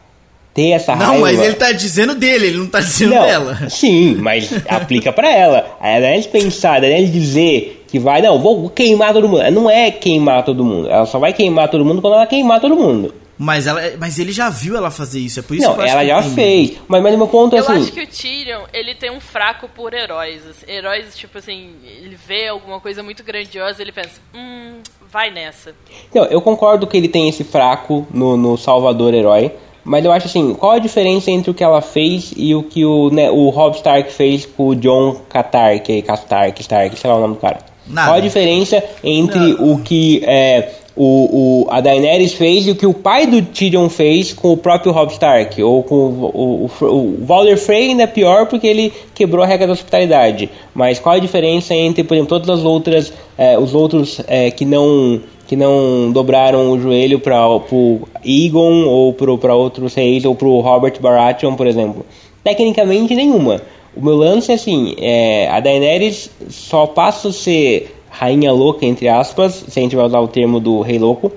ter essa raiva... não, mas ele tá dizendo dele, ele não tá dizendo Não, dela. [laughs] Sim, mas aplica pra ela. A Daenerys pensar, a Daenerys dizer que vai, não, vou queimar todo mundo. Não é queimar todo mundo. Ela só vai queimar todo mundo quando ela queimar todo mundo. Mas, ela, mas ele já viu ela fazer isso, é por isso Não, que eu acho ela que já tem fez. Mas, mas o meu ponto é Eu assim... acho que o Tyrion, ele tem um fraco por heróis. assim. Heróis, tipo assim, ele vê alguma coisa muito grandiosa ele pensa, hum, vai nessa. Não, eu concordo que ele tem esse fraco no, no Salvador Herói. Mas eu acho assim, qual a diferença entre o que ela fez e o que o, né, o Rob Stark fez com o John Katark, Kastark, Stark, sei lá o nome do cara. Nada. Qual a diferença entre o que é, o, o, a Daenerys fez e o que o pai do Tyrion fez com o próprio Rob Stark? Ou com o, o, o, o Valder Frey ainda é pior porque ele quebrou a regra da hospitalidade. Mas qual a diferença entre, por exemplo, todas as outras, é, os outros é, que não que não dobraram o joelho para o Egon ou para outros reis ou para o Robert Baratheon, por exemplo? Tecnicamente nenhuma. O meu lance é assim, é, a Daenerys só passa a ser rainha louca, entre aspas, se a gente vai usar o termo do rei louco,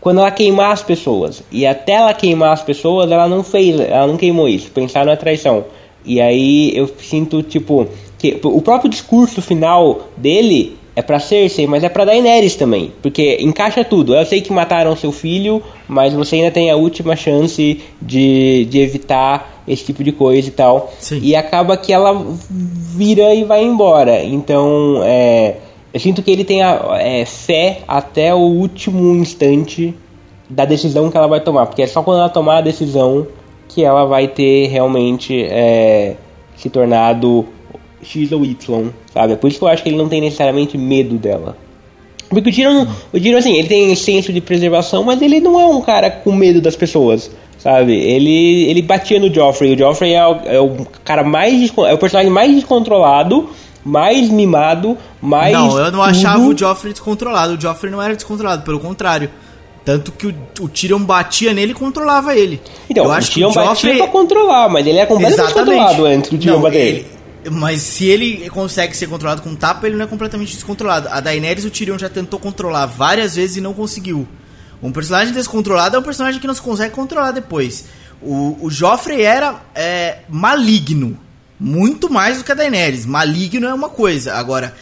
quando ela queimar as pessoas. E até ela queimar as pessoas, ela não fez, ela não queimou isso, pensar na traição. E aí eu sinto, tipo, que o próprio discurso final dele é pra Cersei, mas é pra Daenerys também, porque encaixa tudo. Eu sei que mataram seu filho, mas você ainda tem a última chance de, de evitar esse tipo de coisa e tal. Sim. E acaba que ela vira e vai embora. Então, é, eu sinto que ele tem a, é, fé até o último instante da decisão que ela vai tomar, porque é só quando ela tomar a decisão que ela vai ter realmente é, se tornado X ou Y, sabe? É por isso que eu acho que ele não tem necessariamente medo dela. Porque o Tyrion, o Tyrion assim, ele tem senso de preservação, mas ele não é um cara com medo das pessoas, sabe? Ele, ele batia no Joffrey. O Joffrey é o, é o cara mais é o personagem mais descontrolado, mais mimado, mais Não, eu não tudo. achava o Joffrey descontrolado. O Joffrey não era descontrolado, pelo contrário. Tanto que o, o Tyrion batia nele e controlava ele. Então, eu o acho que Tyrion o batia Joffrey... pra controlar, mas ele é completamente descontrolado antes do Tyrion Não, bater. ele- Mas se ele consegue ser controlado com tapa, ele não é completamente descontrolado. A Daenerys, o Tyrion já tentou controlar várias vezes e não conseguiu. Um personagem descontrolado é um personagem que não se consegue controlar depois. O, o Joffrey era é, maligno. Muito mais do que a Daenerys. Maligno é uma coisa. Agora,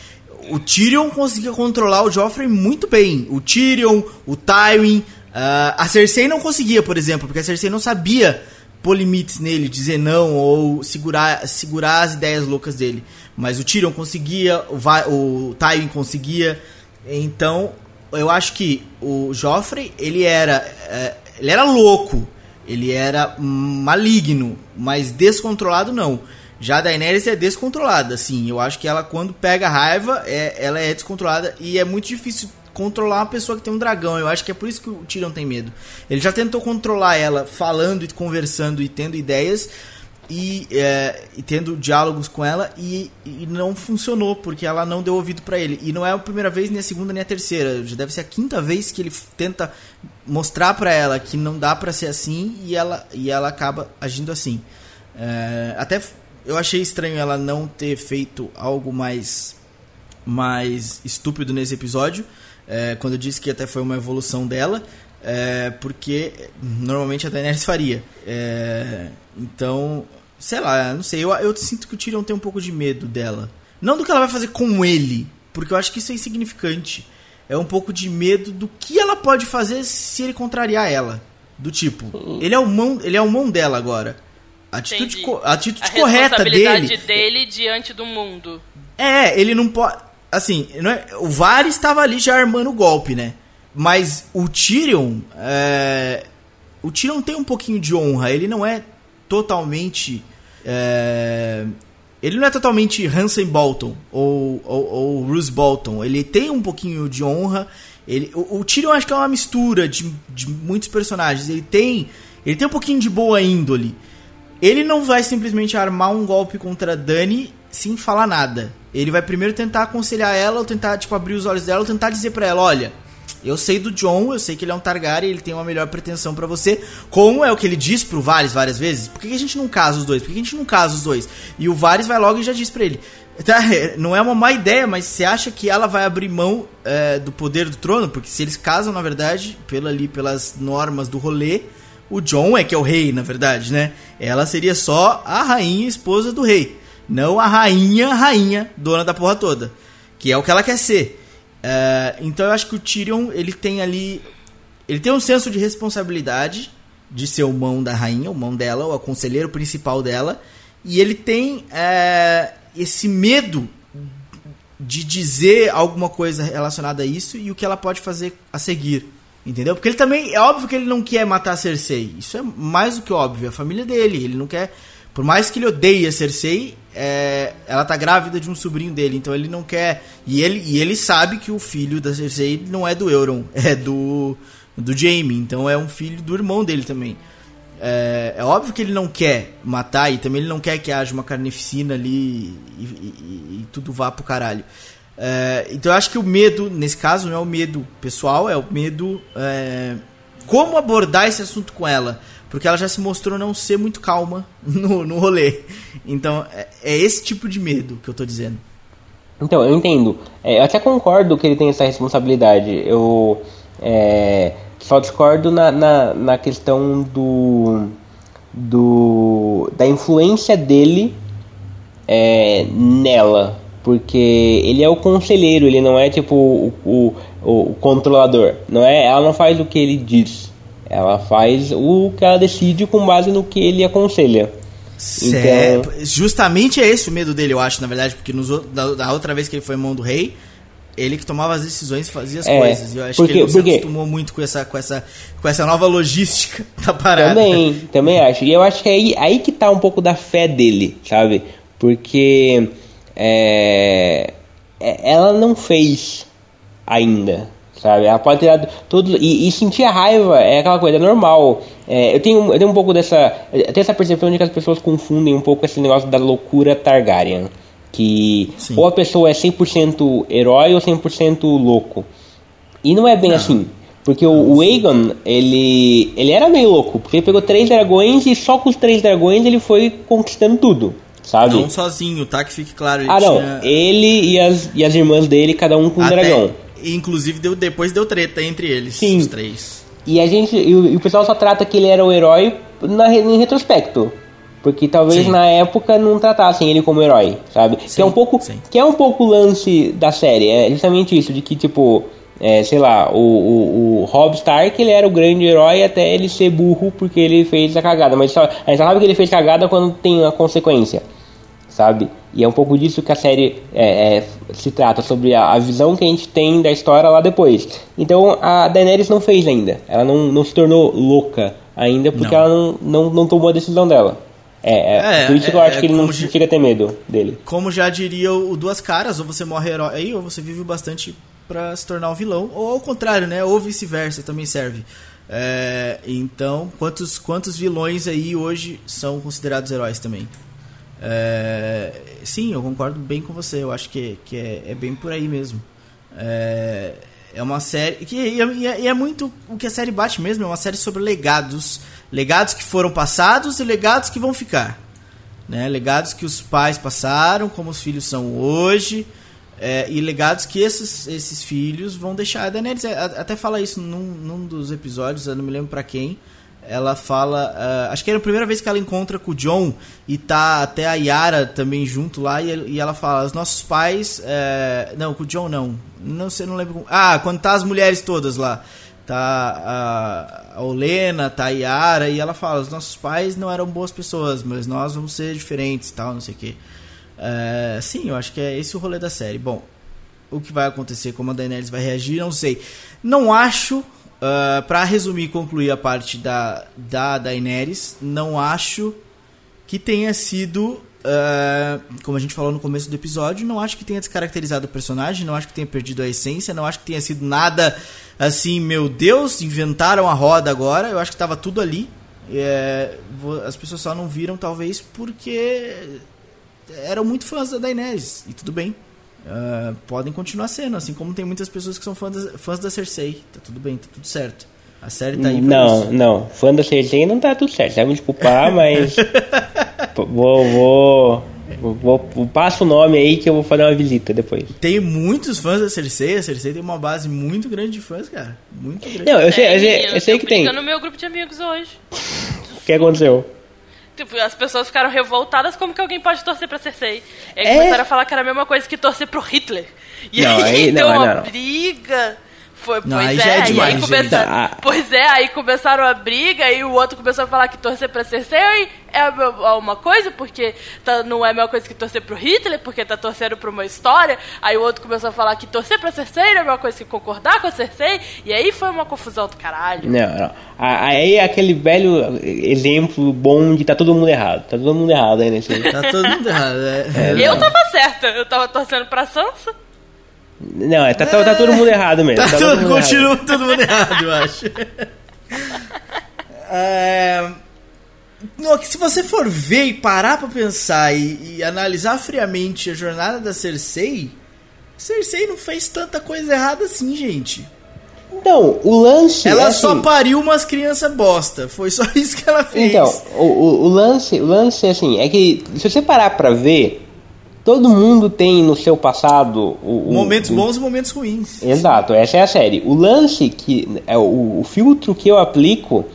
o Tyrion conseguia controlar o Joffrey muito bem. O Tyrion, o Tywin. ah, a Cersei não conseguia, por exemplo, porque a Cersei não sabia pôr limites nele, dizer não ou segurar, segurar as ideias loucas dele. Mas o Tyrion conseguia, o, o Tywin conseguia. Então, eu acho que o Joffrey, ele era, é, ele era louco, ele era maligno, mas descontrolado não. Já a Daenerys é descontrolada, assim. Eu acho que ela, quando pega raiva, é, ela é descontrolada e é muito difícil controlar uma pessoa que tem um dragão. Eu acho que é por isso que o Tyrion tem medo. Ele já tentou controlar ela falando e conversando e tendo ideias e, é, e tendo diálogos com ela e, e não funcionou porque ela não deu ouvido pra ele. E não é a primeira vez, nem a segunda, nem a terceira. Já deve ser a quinta vez que ele tenta mostrar pra ela que não dá pra ser assim e ela, e ela acaba agindo assim. É, até eu achei estranho ela não ter feito algo mais mais estúpido nesse episódio, é, quando eu disse que até foi uma evolução dela, é, porque normalmente a Daenerys faria. É, então, sei lá, não sei, eu, eu sinto que o Tyrion tem um pouco de medo dela. Não do que ela vai fazer com ele, porque eu acho que isso é insignificante. É um pouco de medo do que ela pode fazer se ele contrariar ela. Do tipo, ele é o mão, ele é o mão dela agora. A atitude, co- a atitude a correta responsabilidade dele dele diante do mundo. é, ele não pode. Assim, é, o Varys estava ali já armando o golpe, né? Mas o Tyrion. É, o Tyrion tem um pouquinho de honra. Ele não é totalmente. é, ele não é totalmente Hansen Bolton ou, ou, ou Bruce Bolton. Ele tem um pouquinho de honra Ele, o, o Tyrion acho que é uma mistura de, de muitos personagens. Ele tem, ele tem um pouquinho de boa índole. Ele não vai simplesmente armar um golpe contra Dani sem falar nada. Ele vai primeiro tentar aconselhar ela, ou tentar tipo abrir os olhos dela, ou tentar dizer para ela, olha, eu sei do John, eu sei que ele é um Targaryen, ele tem uma melhor pretensão para você. Como é o que ele diz pro Varys várias vezes? Por que a gente não casa os dois? Por que a gente não casa os dois? E o Varys vai logo e já diz pra ele: tá, não é uma má ideia, mas você acha que ela vai abrir mão é, do poder do trono? Porque se eles casam, na verdade, pela, ali, pelas normas do rolê, o John é que é o rei, na verdade, né? Ela seria só a rainha esposa do rei. Não a rainha, rainha, dona da porra toda. Que é o que ela quer ser. É, então eu acho que o Tyrion, ele tem ali. Ele tem um senso de responsabilidade de ser o mão da rainha, o mão dela, o conselheiro principal dela. E ele tem é, esse medo de dizer alguma coisa relacionada a isso e o que ela pode fazer a seguir. Entendeu? Porque ele também. É óbvio que ele não quer matar a Cersei. Isso é mais do que óbvio. É a família dele. Ele não quer. Por mais que ele odeie a Cersei, é, ela tá grávida de um sobrinho dele. Então ele não quer. E ele, e ele sabe que o filho da Cersei não é do Euron, [laughs] é do. do Jaime. Então é um filho do irmão dele também. É, é, óbvio que ele não quer matar e também ele não quer que haja uma carnificina ali e, e, e tudo vá pro caralho. É, então eu acho que o medo, nesse caso, não é o medo pessoal, é o medo. É, como abordar esse assunto com ela. Porque ela já se mostrou não ser muito calma [laughs] no, no rolê. Então é, é esse tipo de medo que eu tô dizendo. Então, eu entendo. É, eu até concordo que ele tem essa responsabilidade. Eu. É, só discordo na, na, na questão do, do da influência dele é, nela. Porque ele é o conselheiro, ele não é tipo o, o, o, controlador. Não é, ela não faz o que ele diz. Ela faz o que ela decide com base no que ele aconselha. Então... Justamente é esse o medo dele, eu acho, na verdade, porque nos, da, da outra vez que ele foi mão do rei, ele que tomava as decisões e fazia as é, coisas. Eu acho porque, que ele porque... se acostumou muito com essa, com, essa, com essa nova logística [laughs] da parada. Também, também acho. E eu acho que é aí, aí que tá um pouco da fé dele, sabe? Porque é, é ela não fez ainda, sabe? Ela pode ter dado tudo. E, e sentir a raiva é aquela coisa, é normal. É, eu, tenho, eu tenho um pouco dessa. Eu tenho essa percepção de que as pessoas confundem um pouco esse negócio da loucura Targaryen que Sim. ou a pessoa é 100% herói ou 100% louco. E não é bem não. assim. Porque o, o Aegon, ele, ele era meio louco, porque ele pegou três dragões e só com os três dragões ele foi conquistando tudo, sabe? Não sozinho, tá? Que fique claro. ah, não. Tinha... Ele e as, e as irmãs dele, cada um com um Até, dragão. Inclusive, deu, depois deu treta entre eles, Sim. os três. E a gente. E o, e o pessoal só trata que ele era o herói na, em retrospecto. Porque talvez sim. na época não tratassem ele como herói, sabe? Sim, que é um pouco que é um pouco o lance da série, é justamente isso de que tipo, é, sei lá, o, o, o Rob Stark ele era o grande herói até ele ser burro porque ele fez a cagada, mas só, a gente sabe que ele fez cagada quando tem uma consequência, sabe? E é um pouco disso que a série é, é, se trata, sobre a, a, visão que a gente tem da história lá depois. Então a Daenerys não fez ainda, ela não, não se tornou louca ainda porque não. ela não, não, não tomou a decisão dela. É, é, é, por isso que eu acho é, que ele não chega a ter medo dele. Como já diria o Duas Caras, ou você morre herói ou você vive bastante para se tornar um vilão, ou ao contrário, né? Ou vice-versa, também serve. É, então, quantos, quantos vilões aí hoje são considerados heróis também? É, sim, eu concordo bem com você. Eu acho que, que é, é bem por aí mesmo. É, é uma série. Que, e, é, e é muito o que a série bate mesmo, é uma série sobre legados Legados que foram passados e legados que vão ficar. Né? Legados que os pais passaram, como os filhos são hoje. É, e legados que esses, esses filhos vão deixar. A Daenerys até fala isso num, num dos episódios, eu não me lembro para quem. Ela fala. Uh, acho que era a primeira vez que ela encontra com o John e tá até a Yara também junto lá. E, e ela fala: Os nossos pais. Uh, não, com o John não. Não sei, não lembro. Como, ah, quando tá as mulheres todas lá tá a, a Olena, tá a Yara, e ela fala, os nossos pais não eram boas pessoas, mas nós vamos ser diferentes tal, não sei o que. É, sim, eu acho que é esse o rolê da série. Bom, o que vai acontecer, como a Daenerys vai reagir, não sei. Não acho, uh, é, para resumir e concluir a parte da, da Daenerys, não acho que tenha sido uh, como a gente falou no começo do episódio, não acho que tenha descaracterizado o personagem, não acho que tenha perdido a essência, não acho que tenha sido nada assim, meu Deus, inventaram a roda agora. Eu acho que estava tudo ali. É, as pessoas só não viram, talvez, porque eram muito fãs da Daenerys, e tudo bem. Uh, podem continuar sendo, assim como tem muitas pessoas que são fãs da, fãs da Cersei. Tá tudo bem, tá tudo certo. A série tá aí Não, isso. não. Fã da Cersei não tá tudo certo. Você vai me desculpar, mas. [laughs] vou, vou. Vou, vou, passo o nome aí que eu vou fazer uma visita depois. Tem muitos fãs da Cersei. A Cersei tem uma base muito grande de fãs, cara. Muito grande. Não, eu sei, eu sei, eu sei que tem. Eu no meu grupo de amigos hoje. O que aconteceu? Tipo, as pessoas ficaram revoltadas como que alguém pode torcer pra Cersei. E aí é? começaram a falar que era a mesma coisa que torcer pro Hitler. E não, aí, aí [laughs] deu não, uma não. briga. Foi, não, pois aí é, é demais, aí começaram, ah. Pois é, aí começaram a briga e o outro começou a falar que torcer pra Cersei é uma coisa, porque tá, não é a mesma coisa que torcer pro Hitler, porque tá torcendo pra uma história. Aí o outro começou a falar que torcer pra Cersei é a mesma coisa que concordar com a Cersei. E aí foi uma confusão do caralho. Não, não. Aí é aquele velho exemplo bom de tá todo mundo errado. Tá todo mundo errado aí nesse. Tá todo mundo errado, é. é eu tava certa, eu tava torcendo pra Sansa. Não, é, tá, tá, tá, todo mundo errado mesmo. Tá, tá todo, todo continua errado. todo mundo errado, eu acho. [laughs] é... Se você for ver e parar pra pensar e, e, analisar friamente a jornada da Cersei, Cersei não fez tanta coisa errada assim, gente. Então, o lance. Ela é só assim... pariu umas crianças bosta. Foi só [laughs] isso que ela fez. Então, o, o, o lance, o lance é assim, é que se você parar pra ver, Todo mundo tem no seu passado o, momentos o, bons e momentos ruins. Exato, essa é a série. O lance que é o, o filtro que eu aplico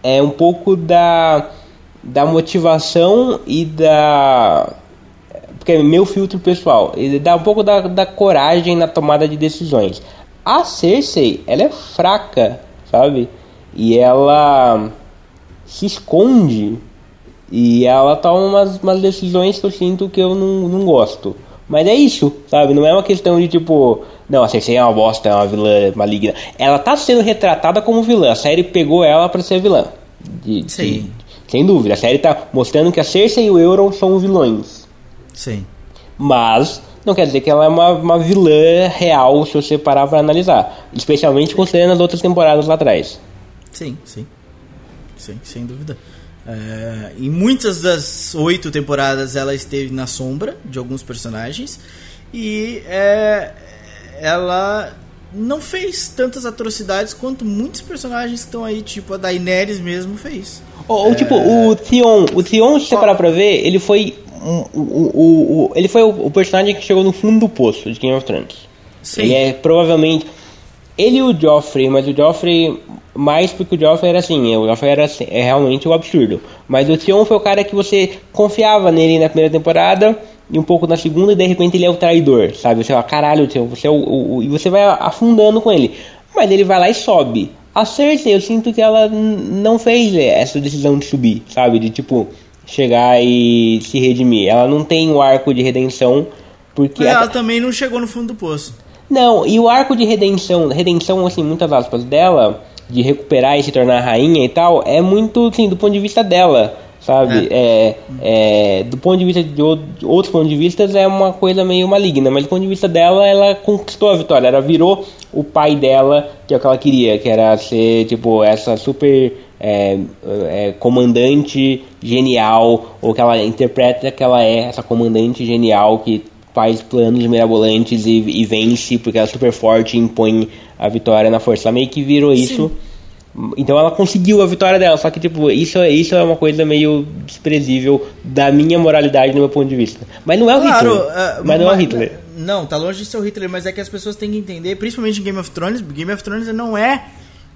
é um pouco da da motivação e da porque é meu filtro pessoal, ele dá um pouco da, da coragem na tomada de decisões. A Cersei, ela é fraca, sabe? E ela se esconde e ela toma umas, umas decisões que eu sinto que eu não, não gosto. Mas é isso, sabe? Não é uma questão de tipo, não, a Cersei é uma bosta, é uma vilã maligna. Ela tá sendo retratada como vilã. A série pegou ela para ser vilã. De, Sim. De, sem dúvida. A série tá mostrando que a Cersei e o Euron são vilões. Sim. Mas não quer dizer que ela é uma, uma vilã real se você parar pra analisar. Especialmente considerando as outras temporadas lá atrás. Sim, sim. Sim, sem dúvida. É, em muitas das oito temporadas ela esteve na sombra de alguns personagens e é, ela não fez tantas atrocidades quanto muitos personagens que estão aí, tipo a Daenerys mesmo fez. Ou, ou é... tipo, o Theon, o Theon, se você parar pra ver, ele foi o, o, o, ele foi o, personagem que chegou no fundo do poço de Game of Thrones. Sim. Ele é provavelmente ele e o Joffrey, mas o Joffrey mais porque o Joffrey era assim, o Joffrey era assim, é realmente o um absurdo. Mas o Theon foi o cara que você confiava nele na primeira temporada e um pouco na segunda e de repente ele é o traidor, sabe? Você fala, caralho, Theon, você é o, o, o, e você vai afundando com ele. Mas ele vai lá e sobe. A Cersei, eu sinto que ela não fez essa decisão de subir, sabe? De tipo chegar e se redimir. Ela não tem o um arco de redenção porque ela também não chegou no fundo do poço. Não, e o arco de redenção, redenção assim, muitas aspas dela, de recuperar e se tornar rainha e tal, é muito, assim, do ponto de vista dela, sabe? É. É, é do ponto de vista de, outros pontos de vista é uma coisa meio maligna, mas do ponto de vista dela, ela conquistou a vitória, ela virou o pai dela, que é o que ela queria, que era ser, tipo, essa super é, é, comandante genial, ou que ela interpreta que ela é essa comandante genial que faz planos mirabolantes e, e, vence porque ela é super forte e impõe a vitória na força. Ela meio que virou Sim. isso. Então ela conseguiu a vitória dela, só que tipo, isso, isso é uma coisa meio desprezível da minha moralidade no meu ponto de vista. Mas não é o claro, Hitler. Uh, mas não é o Hitler. Não, tá longe de ser o Hitler, mas é que as pessoas têm que entender, principalmente em Game of Thrones, Game of Thrones não é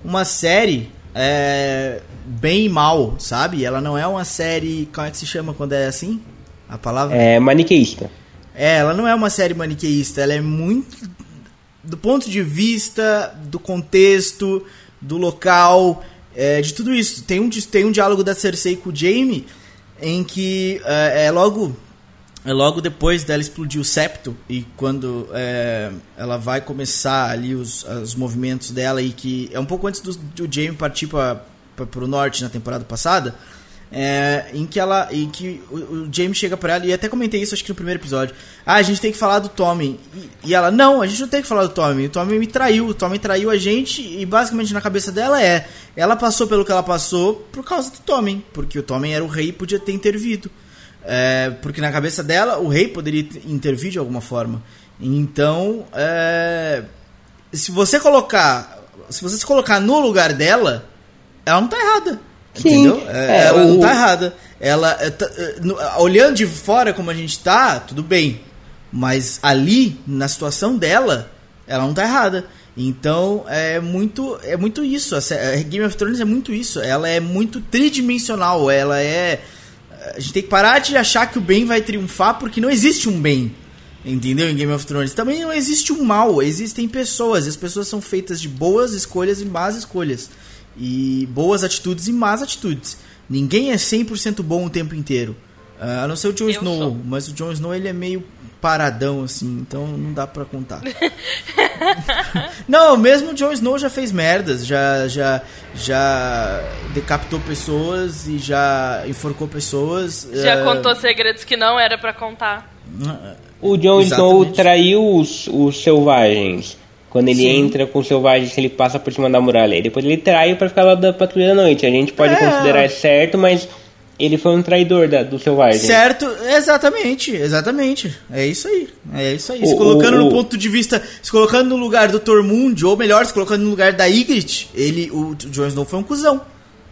uma série é, bem e mal, sabe? Ela não é uma série. Como é que se chama quando é assim? A palavra? É maniqueísta. É, ela não é uma série maniqueísta, ela é muito do ponto de vista do contexto, do local, é, de tudo isso. Tem um, tem um diálogo da Cersei com o Jaime em que é, é logo é logo depois dela explodir o septo e quando é, ela vai começar ali os, os movimentos dela e que é um pouco antes do, do Jaime partir para o norte na temporada passada é, em que ela em que o, o James chega para ela e até comentei isso acho que no primeiro episódio. Ah a gente tem que falar do Tommy. E, e, ela não a gente não tem que falar do Tommy. O Tommy me traiu. O Tommy traiu a gente e basicamente na cabeça dela é ela passou pelo que ela passou por causa do Tommy porque o Tommy era o rei e podia ter intervido. É, porque na cabeça dela o rei poderia intervir de alguma forma. Então é, se você colocar se você se colocar no lugar dela ela não tá errada Sim, Entendeu? É, ela o... não tá errada. Ela, é, tá, é, olhando de fora como a gente tá, tudo bem. Mas ali, na situação dela, ela não tá errada. Então é muito é muito isso. A Game of Thrones é muito isso. Ela é muito tridimensional. Ela é. A gente tem que parar de achar que o bem vai triunfar porque não existe um bem. Entendeu? Em Game of Thrones. Também não existe um mal. Existem pessoas. E as pessoas são feitas de boas escolhas e más escolhas. E boas atitudes e más atitudes. Ninguém é 100% bom o tempo inteiro. Uh, a não ser o Jon Snow, sou. mas o Jon Snow ele é meio paradão assim, então não dá para contar. [laughs] não, mesmo o Jon Snow já fez merdas, já já já decapitou pessoas e já enforcou pessoas. Já uh... contou segredos que não era para contar. O Jon Snow traiu os, os selvagens. Quando ele Sim. entra com selvagens, ele passa por cima da muralha. E depois ele trai para ficar lá da patrulha da noite. A gente pode é. considerar certo, mas ele foi um traidor da, do selvagem. Certo, exatamente, exatamente. É isso aí. É isso aí. O, se colocando o, no ponto de vista, se colocando no lugar do Tormund, ou melhor, se colocando no lugar da Ygritte, ele, o Jon Snow foi um cuzão.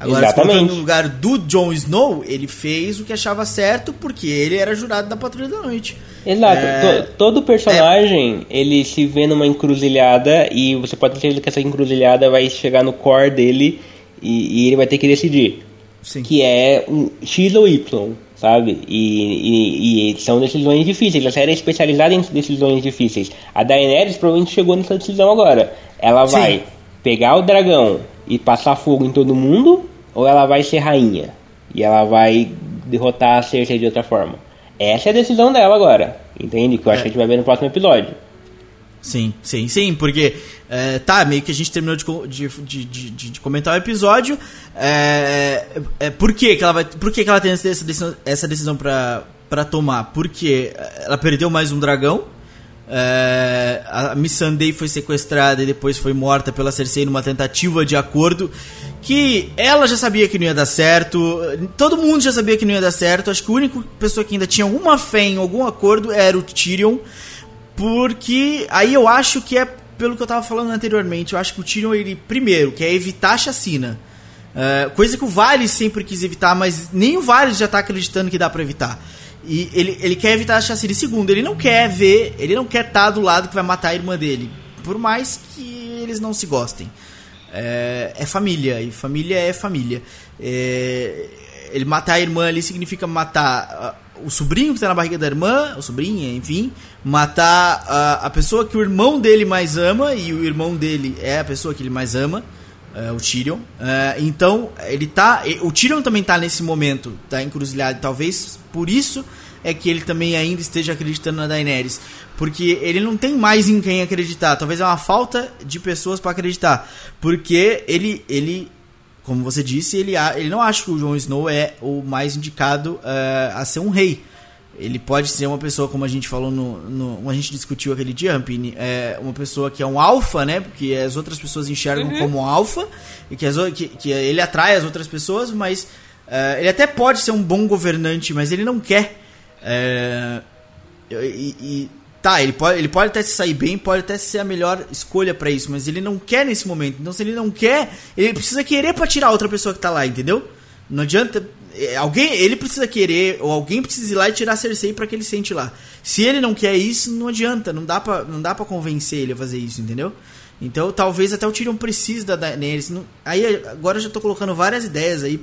Agora, Exatamente. se no lugar do Jon Snow, ele fez o que achava certo porque ele era jurado da Patrulha da Noite. Exato. É... Todo personagem, é... ele se vê numa encruzilhada e você pode ter que essa encruzilhada vai chegar no core dele e, e ele vai ter que decidir. Sim. Que é um X ou Y, sabe? E, e, e, são decisões difíceis. A série é especializada em decisões difíceis. A Daenerys provavelmente chegou nessa decisão agora. Ela vai Sim. pegar o dragão e passar fogo em todo mundo, ou ela vai ser rainha e ela vai derrotar a Cersei de outra forma. Essa é a decisão dela agora, entende? Que eu acho é. que a gente vai ver no próximo episódio. Sim, sim, sim, porque é, tá, meio que a gente terminou de, de, de, de comentar o episódio. É, é, por que, que ela vai. Por que, que ela tem essa decisão, essa decisão pra, pra tomar? Porque ela perdeu mais um dragão. É, a Miss Sunday foi sequestrada e depois foi morta pela Cersei numa tentativa de acordo que ela já sabia que não ia dar certo, todo mundo já sabia que não ia dar certo. Acho que a única pessoa que ainda tinha alguma fé em algum acordo era o Tyrion, porque aí eu acho que é pelo que eu tava falando anteriormente. Eu acho que o Tyrion ele primeiro quer evitar a chacina, é, coisa que o Varys sempre quis evitar, mas nem o Varys já tá acreditando que dá para evitar. E ele, ele quer evitar a chacina. E segundo, ele não quer ver, ele não quer estar tá do lado que vai matar a irmã dele. Por mais que eles não se gostem. É, é família, e família é família. É, ele matar a irmã ali significa matar uh, o sobrinho que está na barriga da irmã, o sobrinha, enfim, matar uh, a pessoa que o irmão dele mais ama, e o irmão dele é a pessoa que ele mais ama. Uh, o Tyrion. Uh, então, ele tá. O Tyrion também tá nesse momento tá encruzilhada. Talvez por isso é que ele também ainda esteja acreditando na Daenerys. Porque ele não tem mais em quem acreditar. Talvez é uma falta de pessoas para acreditar. Porque ele, ele, como você disse, ele, ele não acha que o Jon Snow é o mais indicado uh, a ser um rei. Ele pode ser uma pessoa, como a gente falou no. no a gente discutiu aquele dia, Rampini, é uma pessoa que é um alfa, né? Porque as outras pessoas enxergam uhum. como alfa, e que, as, que, que ele atrai as outras pessoas, mas uh, ele até pode ser um bom governante, mas ele não quer. Uh, e, e, tá, ele pode, ele pode até se sair bem, pode até ser a melhor escolha para isso, mas ele não quer nesse momento. Então, se ele não quer, ele precisa querer para tirar a outra pessoa que tá lá, entendeu? Não adianta é, alguém, ele precisa querer, ou alguém precisa ir lá e tirar a Cersei para que ele sente lá. Se ele não quer isso, não adianta, não dá pra, não dá pra convencer ele a fazer isso, entendeu? Então talvez até o Tyrion precise da Daenerys. Aí agora eu já tô colocando várias ideias aí,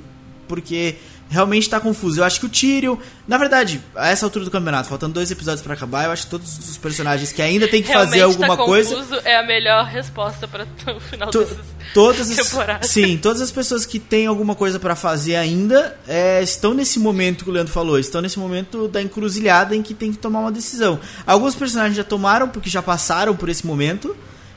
porque realmente tá confuso. Eu acho que o Tyrion, na verdade, a essa altura do campeonato, faltando dois episódios para acabar, eu acho que todos os personagens que ainda tem que realmente fazer alguma tá coisa. Confuso é a melhor resposta para [laughs] o final to, todas as, Sim, todas as pessoas que têm alguma coisa para fazer ainda é, estão nesse momento que o Leandro falou, estão nesse momento da encruzilhada em que tem que tomar uma decisão. Alguns personagens já tomaram porque já passaram por esse momento.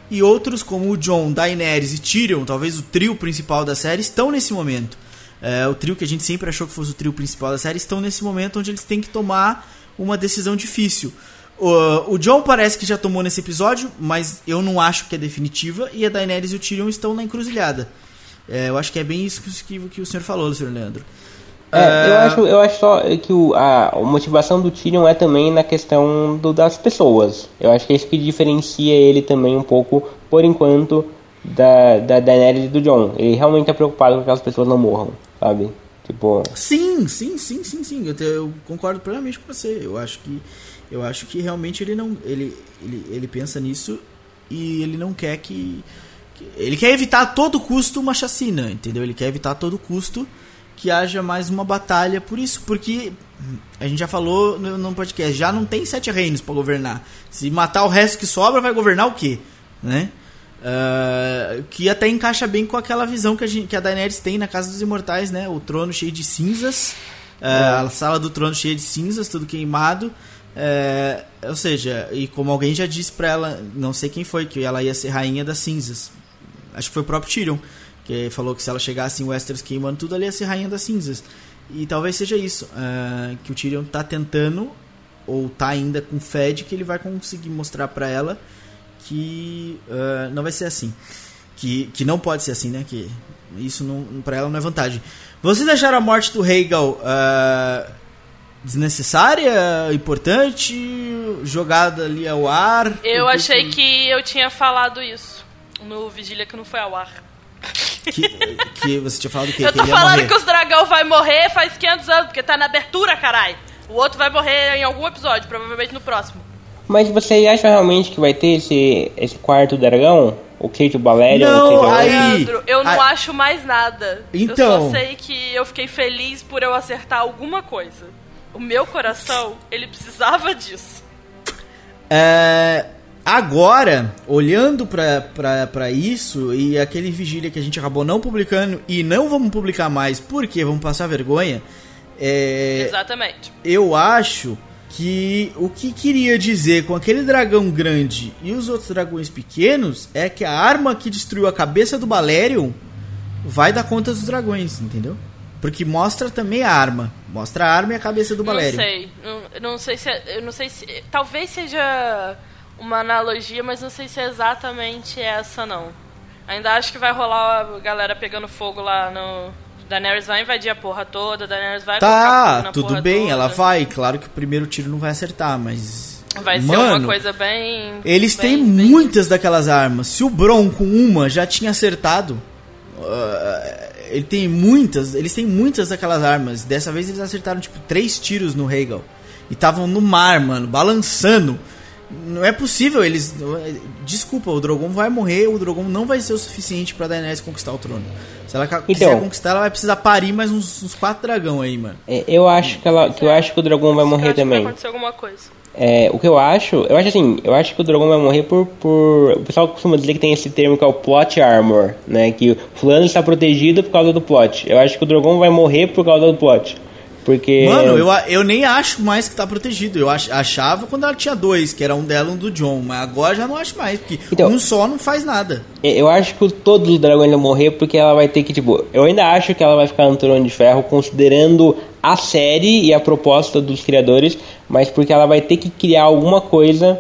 E outros, como o John, Daenerys e Tyrion, talvez o trio principal da série, estão nesse momento. É, o trio que a gente sempre achou que fosse o trio principal da série, estão nesse momento onde eles têm que tomar uma decisão difícil. O, o John parece que já tomou nesse episódio, mas eu não acho que é definitiva, e a Daenerys e o Tyrion estão na encruzilhada. É, eu acho que é bem isso que, que, que o senhor falou, senhor Leandro. É, eu, acho, eu acho só que o, a, a motivação do Tyrion é também na questão do, das pessoas. Eu acho que é isso que diferencia ele também um pouco, por enquanto, da, da Daenerys e do John. Ele realmente tá preocupado com que as pessoas não morram, sabe? Tipo... Sim, sim, sim, sim, sim. Eu, te, eu concordo plenamente com você. Eu acho que eu acho que realmente ele não ele, ele, ele pensa nisso e ele não quer que, que ele quer evitar a todo custo uma chacina, entendeu? Ele quer evitar a todo custo que haja mais uma batalha por isso, porque a gente já falou no, no podcast, já não tem sete reinos para governar. Se matar o resto que sobra, vai governar o quê? Né? Uh, que até encaixa bem com aquela visão que a, gente, que a Daenerys tem na Casa dos Imortais, né? O trono cheio de cinzas, uh, é. a sala do trono cheia de cinzas, tudo queimado. Uh, ou seja, e como alguém já disse pra ela, não sei quem foi, que ela ia ser rainha das cinzas. Acho que foi o próprio Tyrion que falou que se ela chegasse em Westeros queimando tudo, ela ia ser rainha das cinzas. E talvez seja isso, uh, que o Tyrion tá tentando, ou tá ainda com fé de que ele vai conseguir mostrar para ela que uh, não vai ser assim. Que, que não pode ser assim, né? Que isso não, pra ela não é vantagem. Vocês acharam a morte do Rhaegal uh, desnecessária, importante, jogada ali ao ar? Eu achei que... que eu tinha falado isso no Vigília que não foi ao ar. Que, que você tinha falado o quê? Eu tô que falando que os dragão vai morrer faz 500 anos, porque tá na abertura, carai. O outro vai morrer em algum episódio, provavelmente no próximo. Mas você acha realmente que vai ter esse, esse quarto dragão? O Kate Valéria? Não, o aí... Leandro, eu não aí... acho mais nada. Então... Eu só sei que eu fiquei feliz por eu acertar alguma coisa. O meu coração, ele precisava disso. É... Agora, olhando para isso e aquele vigília que a gente acabou não publicando e não vamos publicar mais porque vamos passar vergonha. É, Exatamente. Eu acho que o que queria dizer com aquele dragão grande e os outros dragões pequenos é que a arma que destruiu a cabeça do Balerion vai dar conta dos dragões, entendeu? Porque mostra também a arma. Mostra a arma e a cabeça do Balerion. Não sei. Não, não sei se. É, eu não sei se. Talvez seja uma analogia, mas não sei se é exatamente essa, não. Ainda acho que vai rolar a galera pegando fogo lá no. Daenerys vai invadir a porra toda, Daenerys vai Tá, tudo bem, toda. ela vai. Claro que o primeiro tiro não vai acertar, mas. Vai Mano, ser uma coisa bem. Eles bem, têm bem... muitas daquelas armas. Se o Bron com uma já tinha acertado. Uh, ele tem muitas. Eles têm muitas daquelas armas. Dessa vez eles acertaram, tipo, três tiros no Rhaegal. E estavam no mar, mano, balançando. Não é possível, eles. Desculpa, o Drogon vai morrer, o Drogon não vai ser o suficiente pra Daenerys conquistar o trono. Se ela então, quiser conquistar, ela vai precisar parir mais uns, uns quatro dragão aí, mano. É, eu acho que ela. Que eu acho que o Drogon vai morrer também. Vai acontecer alguma coisa. É, o que eu acho, eu acho assim, eu acho que o Drogon vai morrer por, por. O pessoal costuma dizer que tem esse termo que é o plot armor, né? Que o fulano está protegido por causa do plot. Eu acho que o Drogon vai morrer por causa do plot. Porque. Mano, eu, eu nem acho mais que tá protegido. Eu achava quando ela tinha dois, que era um dela e um do John. Mas agora já não acho mais, porque então, um só não faz nada. Eu acho que todos os dragões vão morrer porque ela vai ter que, tipo. Eu ainda acho que ela vai ficar no trono de ferro, considerando a série e a proposta dos criadores, mas porque ela vai ter que criar alguma coisa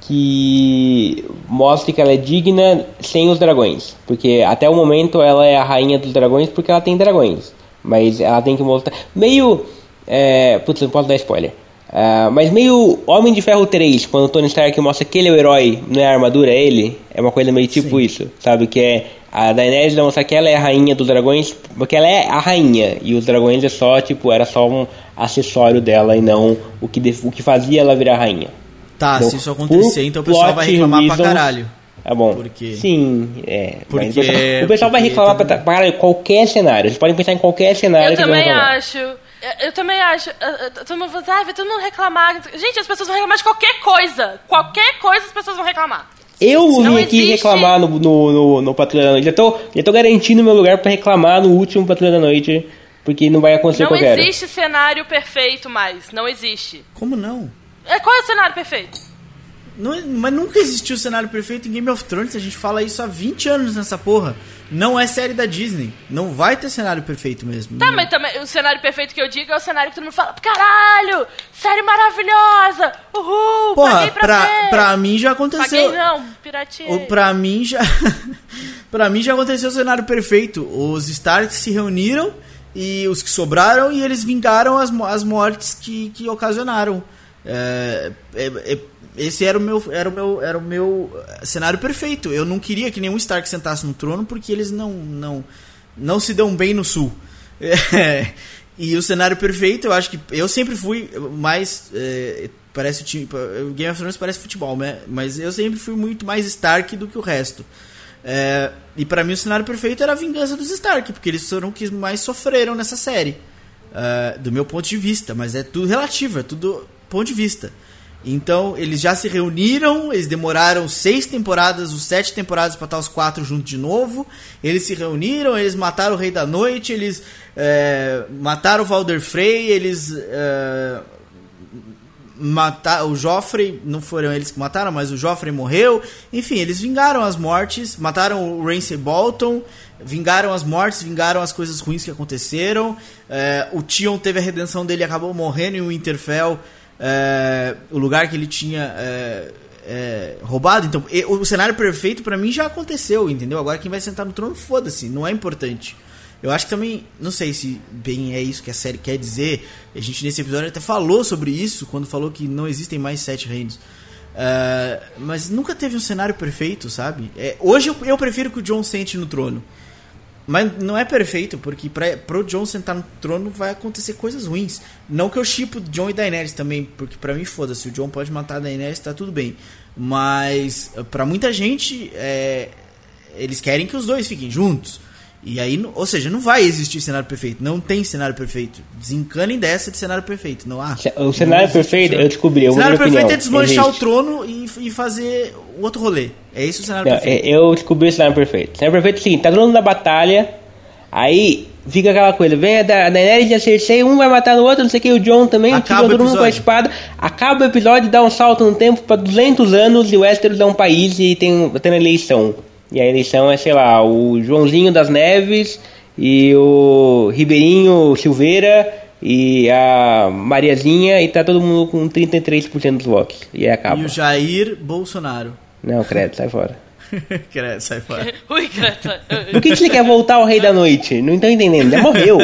que mostre que ela é digna sem os dragões. Porque até o momento ela é a rainha dos dragões porque ela tem dragões. Mas ela tem que mostrar. Meio. É, putz, não posso dar spoiler. Uh, mas meio Homem de Ferro 3, quando o Tony Stark mostra que ele é o herói, não é a armadura, é ele. É uma coisa meio tipo Sim. isso, sabe? Que é a Daenerys vai mostrar que ela é a rainha dos dragões, porque ela é a rainha, e os dragões é só, tipo, era só um acessório dela e não o que, o que fazia ela virar rainha. Tá, então, se isso acontecer, então o pessoal vai reclamar reason, pra caralho. Tá bom. Porque... Sim, é. Porque... O pessoal, o pessoal vai reclamar para, para qualquer cenário. Vocês podem pensar em qualquer cenário. Eu também acho. Eu também acho. Todo mundo fala, ah, vai todo mundo reclamar. Gente, as pessoas vão reclamar de qualquer coisa. Qualquer coisa as pessoas vão reclamar. Eu vim aqui existe... reclamar no, no, no, no Patrulha da Noite. Já tô, já tô garantindo meu lugar para reclamar no último Patrulha da Noite. Porque não vai acontecer não o que Não existe cenário perfeito mais. Não existe. Como não? É, qual é o cenário perfeito? Não, mas nunca existiu o cenário perfeito em Game of Thrones. A gente fala isso há 20 anos nessa porra. não é série da Disney. Não vai ter cenário perfeito mesmo. Tá, mas também, o cenário perfeito que eu digo é o cenário que todo mundo fala: caralho, série maravilhosa, uhul, Porra, pra, pra, pra mim já aconteceu. Paguei não, pirateei. O, pra mim já. [laughs] pra mim já aconteceu o cenário perfeito. Os Starks se reuniram e os que sobraram e eles vingaram as, as mortes que, que ocasionaram. É, é, é, esse era o meu era o meu era o meu eh, cenário perfeito. Eu não queria que nenhum Stark sentasse no trono porque eles não não não se dão bem no sul. [laughs] É, e o cenário perfeito, eu acho que eu sempre fui mais é, parece o time Game of Thrones parece futebol, né? Mas eu sempre fui muito mais Stark do que o resto. É, e pra mim o cenário perfeito era a vingança dos Stark, porque eles foram que mais sofreram nessa série. Do meu ponto de vista, mas é tudo relativo, é tudo ponto de vista. Então, eles já se reuniram, eles demoraram seis temporadas, os sete temporadas para estar os quatro juntos de novo. Eles se reuniram, eles mataram o Rei da Noite, eles é, mataram o Valder Frey, eles é, o Joffrey, não foram eles que mataram, mas o Joffrey morreu. Enfim, eles vingaram as mortes, mataram o Ramsay Bolton, vingaram as mortes, vingaram as coisas ruins que aconteceram. É, o Tion teve a redenção dele, acabou morrendo em Winterfell, é, o lugar que ele tinha é, é, roubado. Então, o cenário perfeito pra mim já aconteceu, entendeu? Agora quem vai sentar no trono, foda-se, não é importante. Eu acho que também, não sei se bem é isso que a série quer dizer. A gente nesse episódio até falou sobre isso, quando falou que não existem mais sete reinos. É, mas nunca teve um cenário perfeito, sabe? É, hoje eu, eu prefiro que o John sente no trono. Mas não é perfeito, porque pra, pro John sentar no trono vai acontecer coisas ruins. Não que eu chipo John e Daenerys também, porque pra mim foda-se, o John pode matar a Daenerys, tá tudo bem. Mas pra muita gente, é, eles querem que os dois fiquem juntos. E aí, ou seja, não vai existir cenário perfeito. Não tem cenário perfeito. Desencanem dessa de cenário perfeito. Não há. O cenário perfeito, eu descobri, vou cenário perfeito é desmanchar o Existe. trono e, e fazer o outro rolê. É esse o cenário Não, perfeito. é- eu descobri o cenário perfeito. O cenário perfeito é o seguinte, tá todo mundo na batalha, aí fica aquela coisa, vem a Da- a Daenerys e a Cersei, um vai matar o outro, não sei o que, o John também, Acaba fica o todo mundo com a espada, acaba o episódio, dá um salto no tempo pra 200 anos e o Westeros é um país e tem, tem eleição. E a eleição é, sei lá, o Joãozinho das Neves e o Ribeirinho Silveira e a Mariazinha e tá todo mundo com 33% dos votos. E aí acaba. E o Jair Bolsonaro. Não, credo, sai fora. [laughs] Credo, sai fora. [laughs] Ui, Greta. Por que, que você quer voltar ao Rei da Noite? Não tô entendendo, já morreu.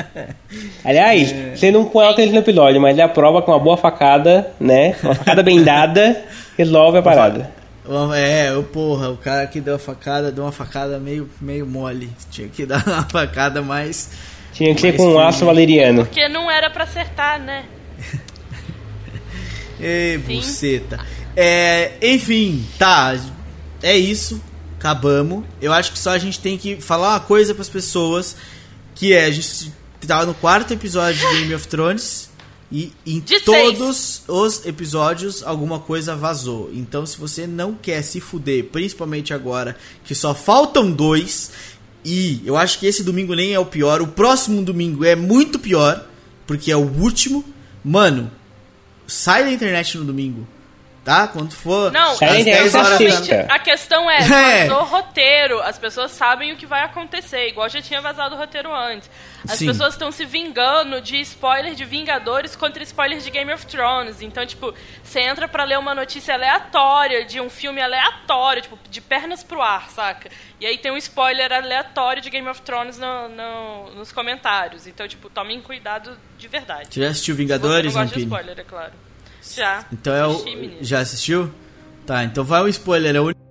[laughs] Aliás, você não coloca ele no episódio, mas ele aprova com uma boa facada, né? Uma facada bem dada, resolve a parada. É, o porra, o cara que deu a facada, deu uma facada meio, meio mole. Tinha que [laughs] dar uma facada mais. Tinha que ser com um aço valeriano. Porque não era pra acertar, né? [laughs] Ei, Sim. buceta. É, enfim, tá. É isso. Acabamos. Eu acho que só a gente tem que falar uma coisa pras pessoas. Que é, a gente tava no quarto episódio de Game of Thrones. E em De todos os episódios alguma coisa vazou. Então, se você não quer se fuder, principalmente agora, que só faltam dois. E eu acho que esse domingo nem é o pior. O próximo domingo é muito pior. Porque é o último. Mano, sai da internet no domingo. Tá? Quando for Não, da às internet 10 horas da. A questão é, É. vazou roteiro. As pessoas sabem o que vai acontecer, igual já tinha vazado o roteiro antes. As Sim. pessoas estão se vingando de spoiler de Vingadores contra spoiler de Game of Thrones. Então, tipo, você entra pra ler uma notícia aleatória de um filme aleatório, tipo, de pernas pro ar, saca? E aí tem um spoiler aleatório de Game of Thrones no- no- nos comentários. Então, tipo, tomem cuidado de verdade. Você já assistiu Você não Vingadores, gosta de spoiler, é claro. Já. Então é o. Já assistiu? Tá, então vai um spoiler. É o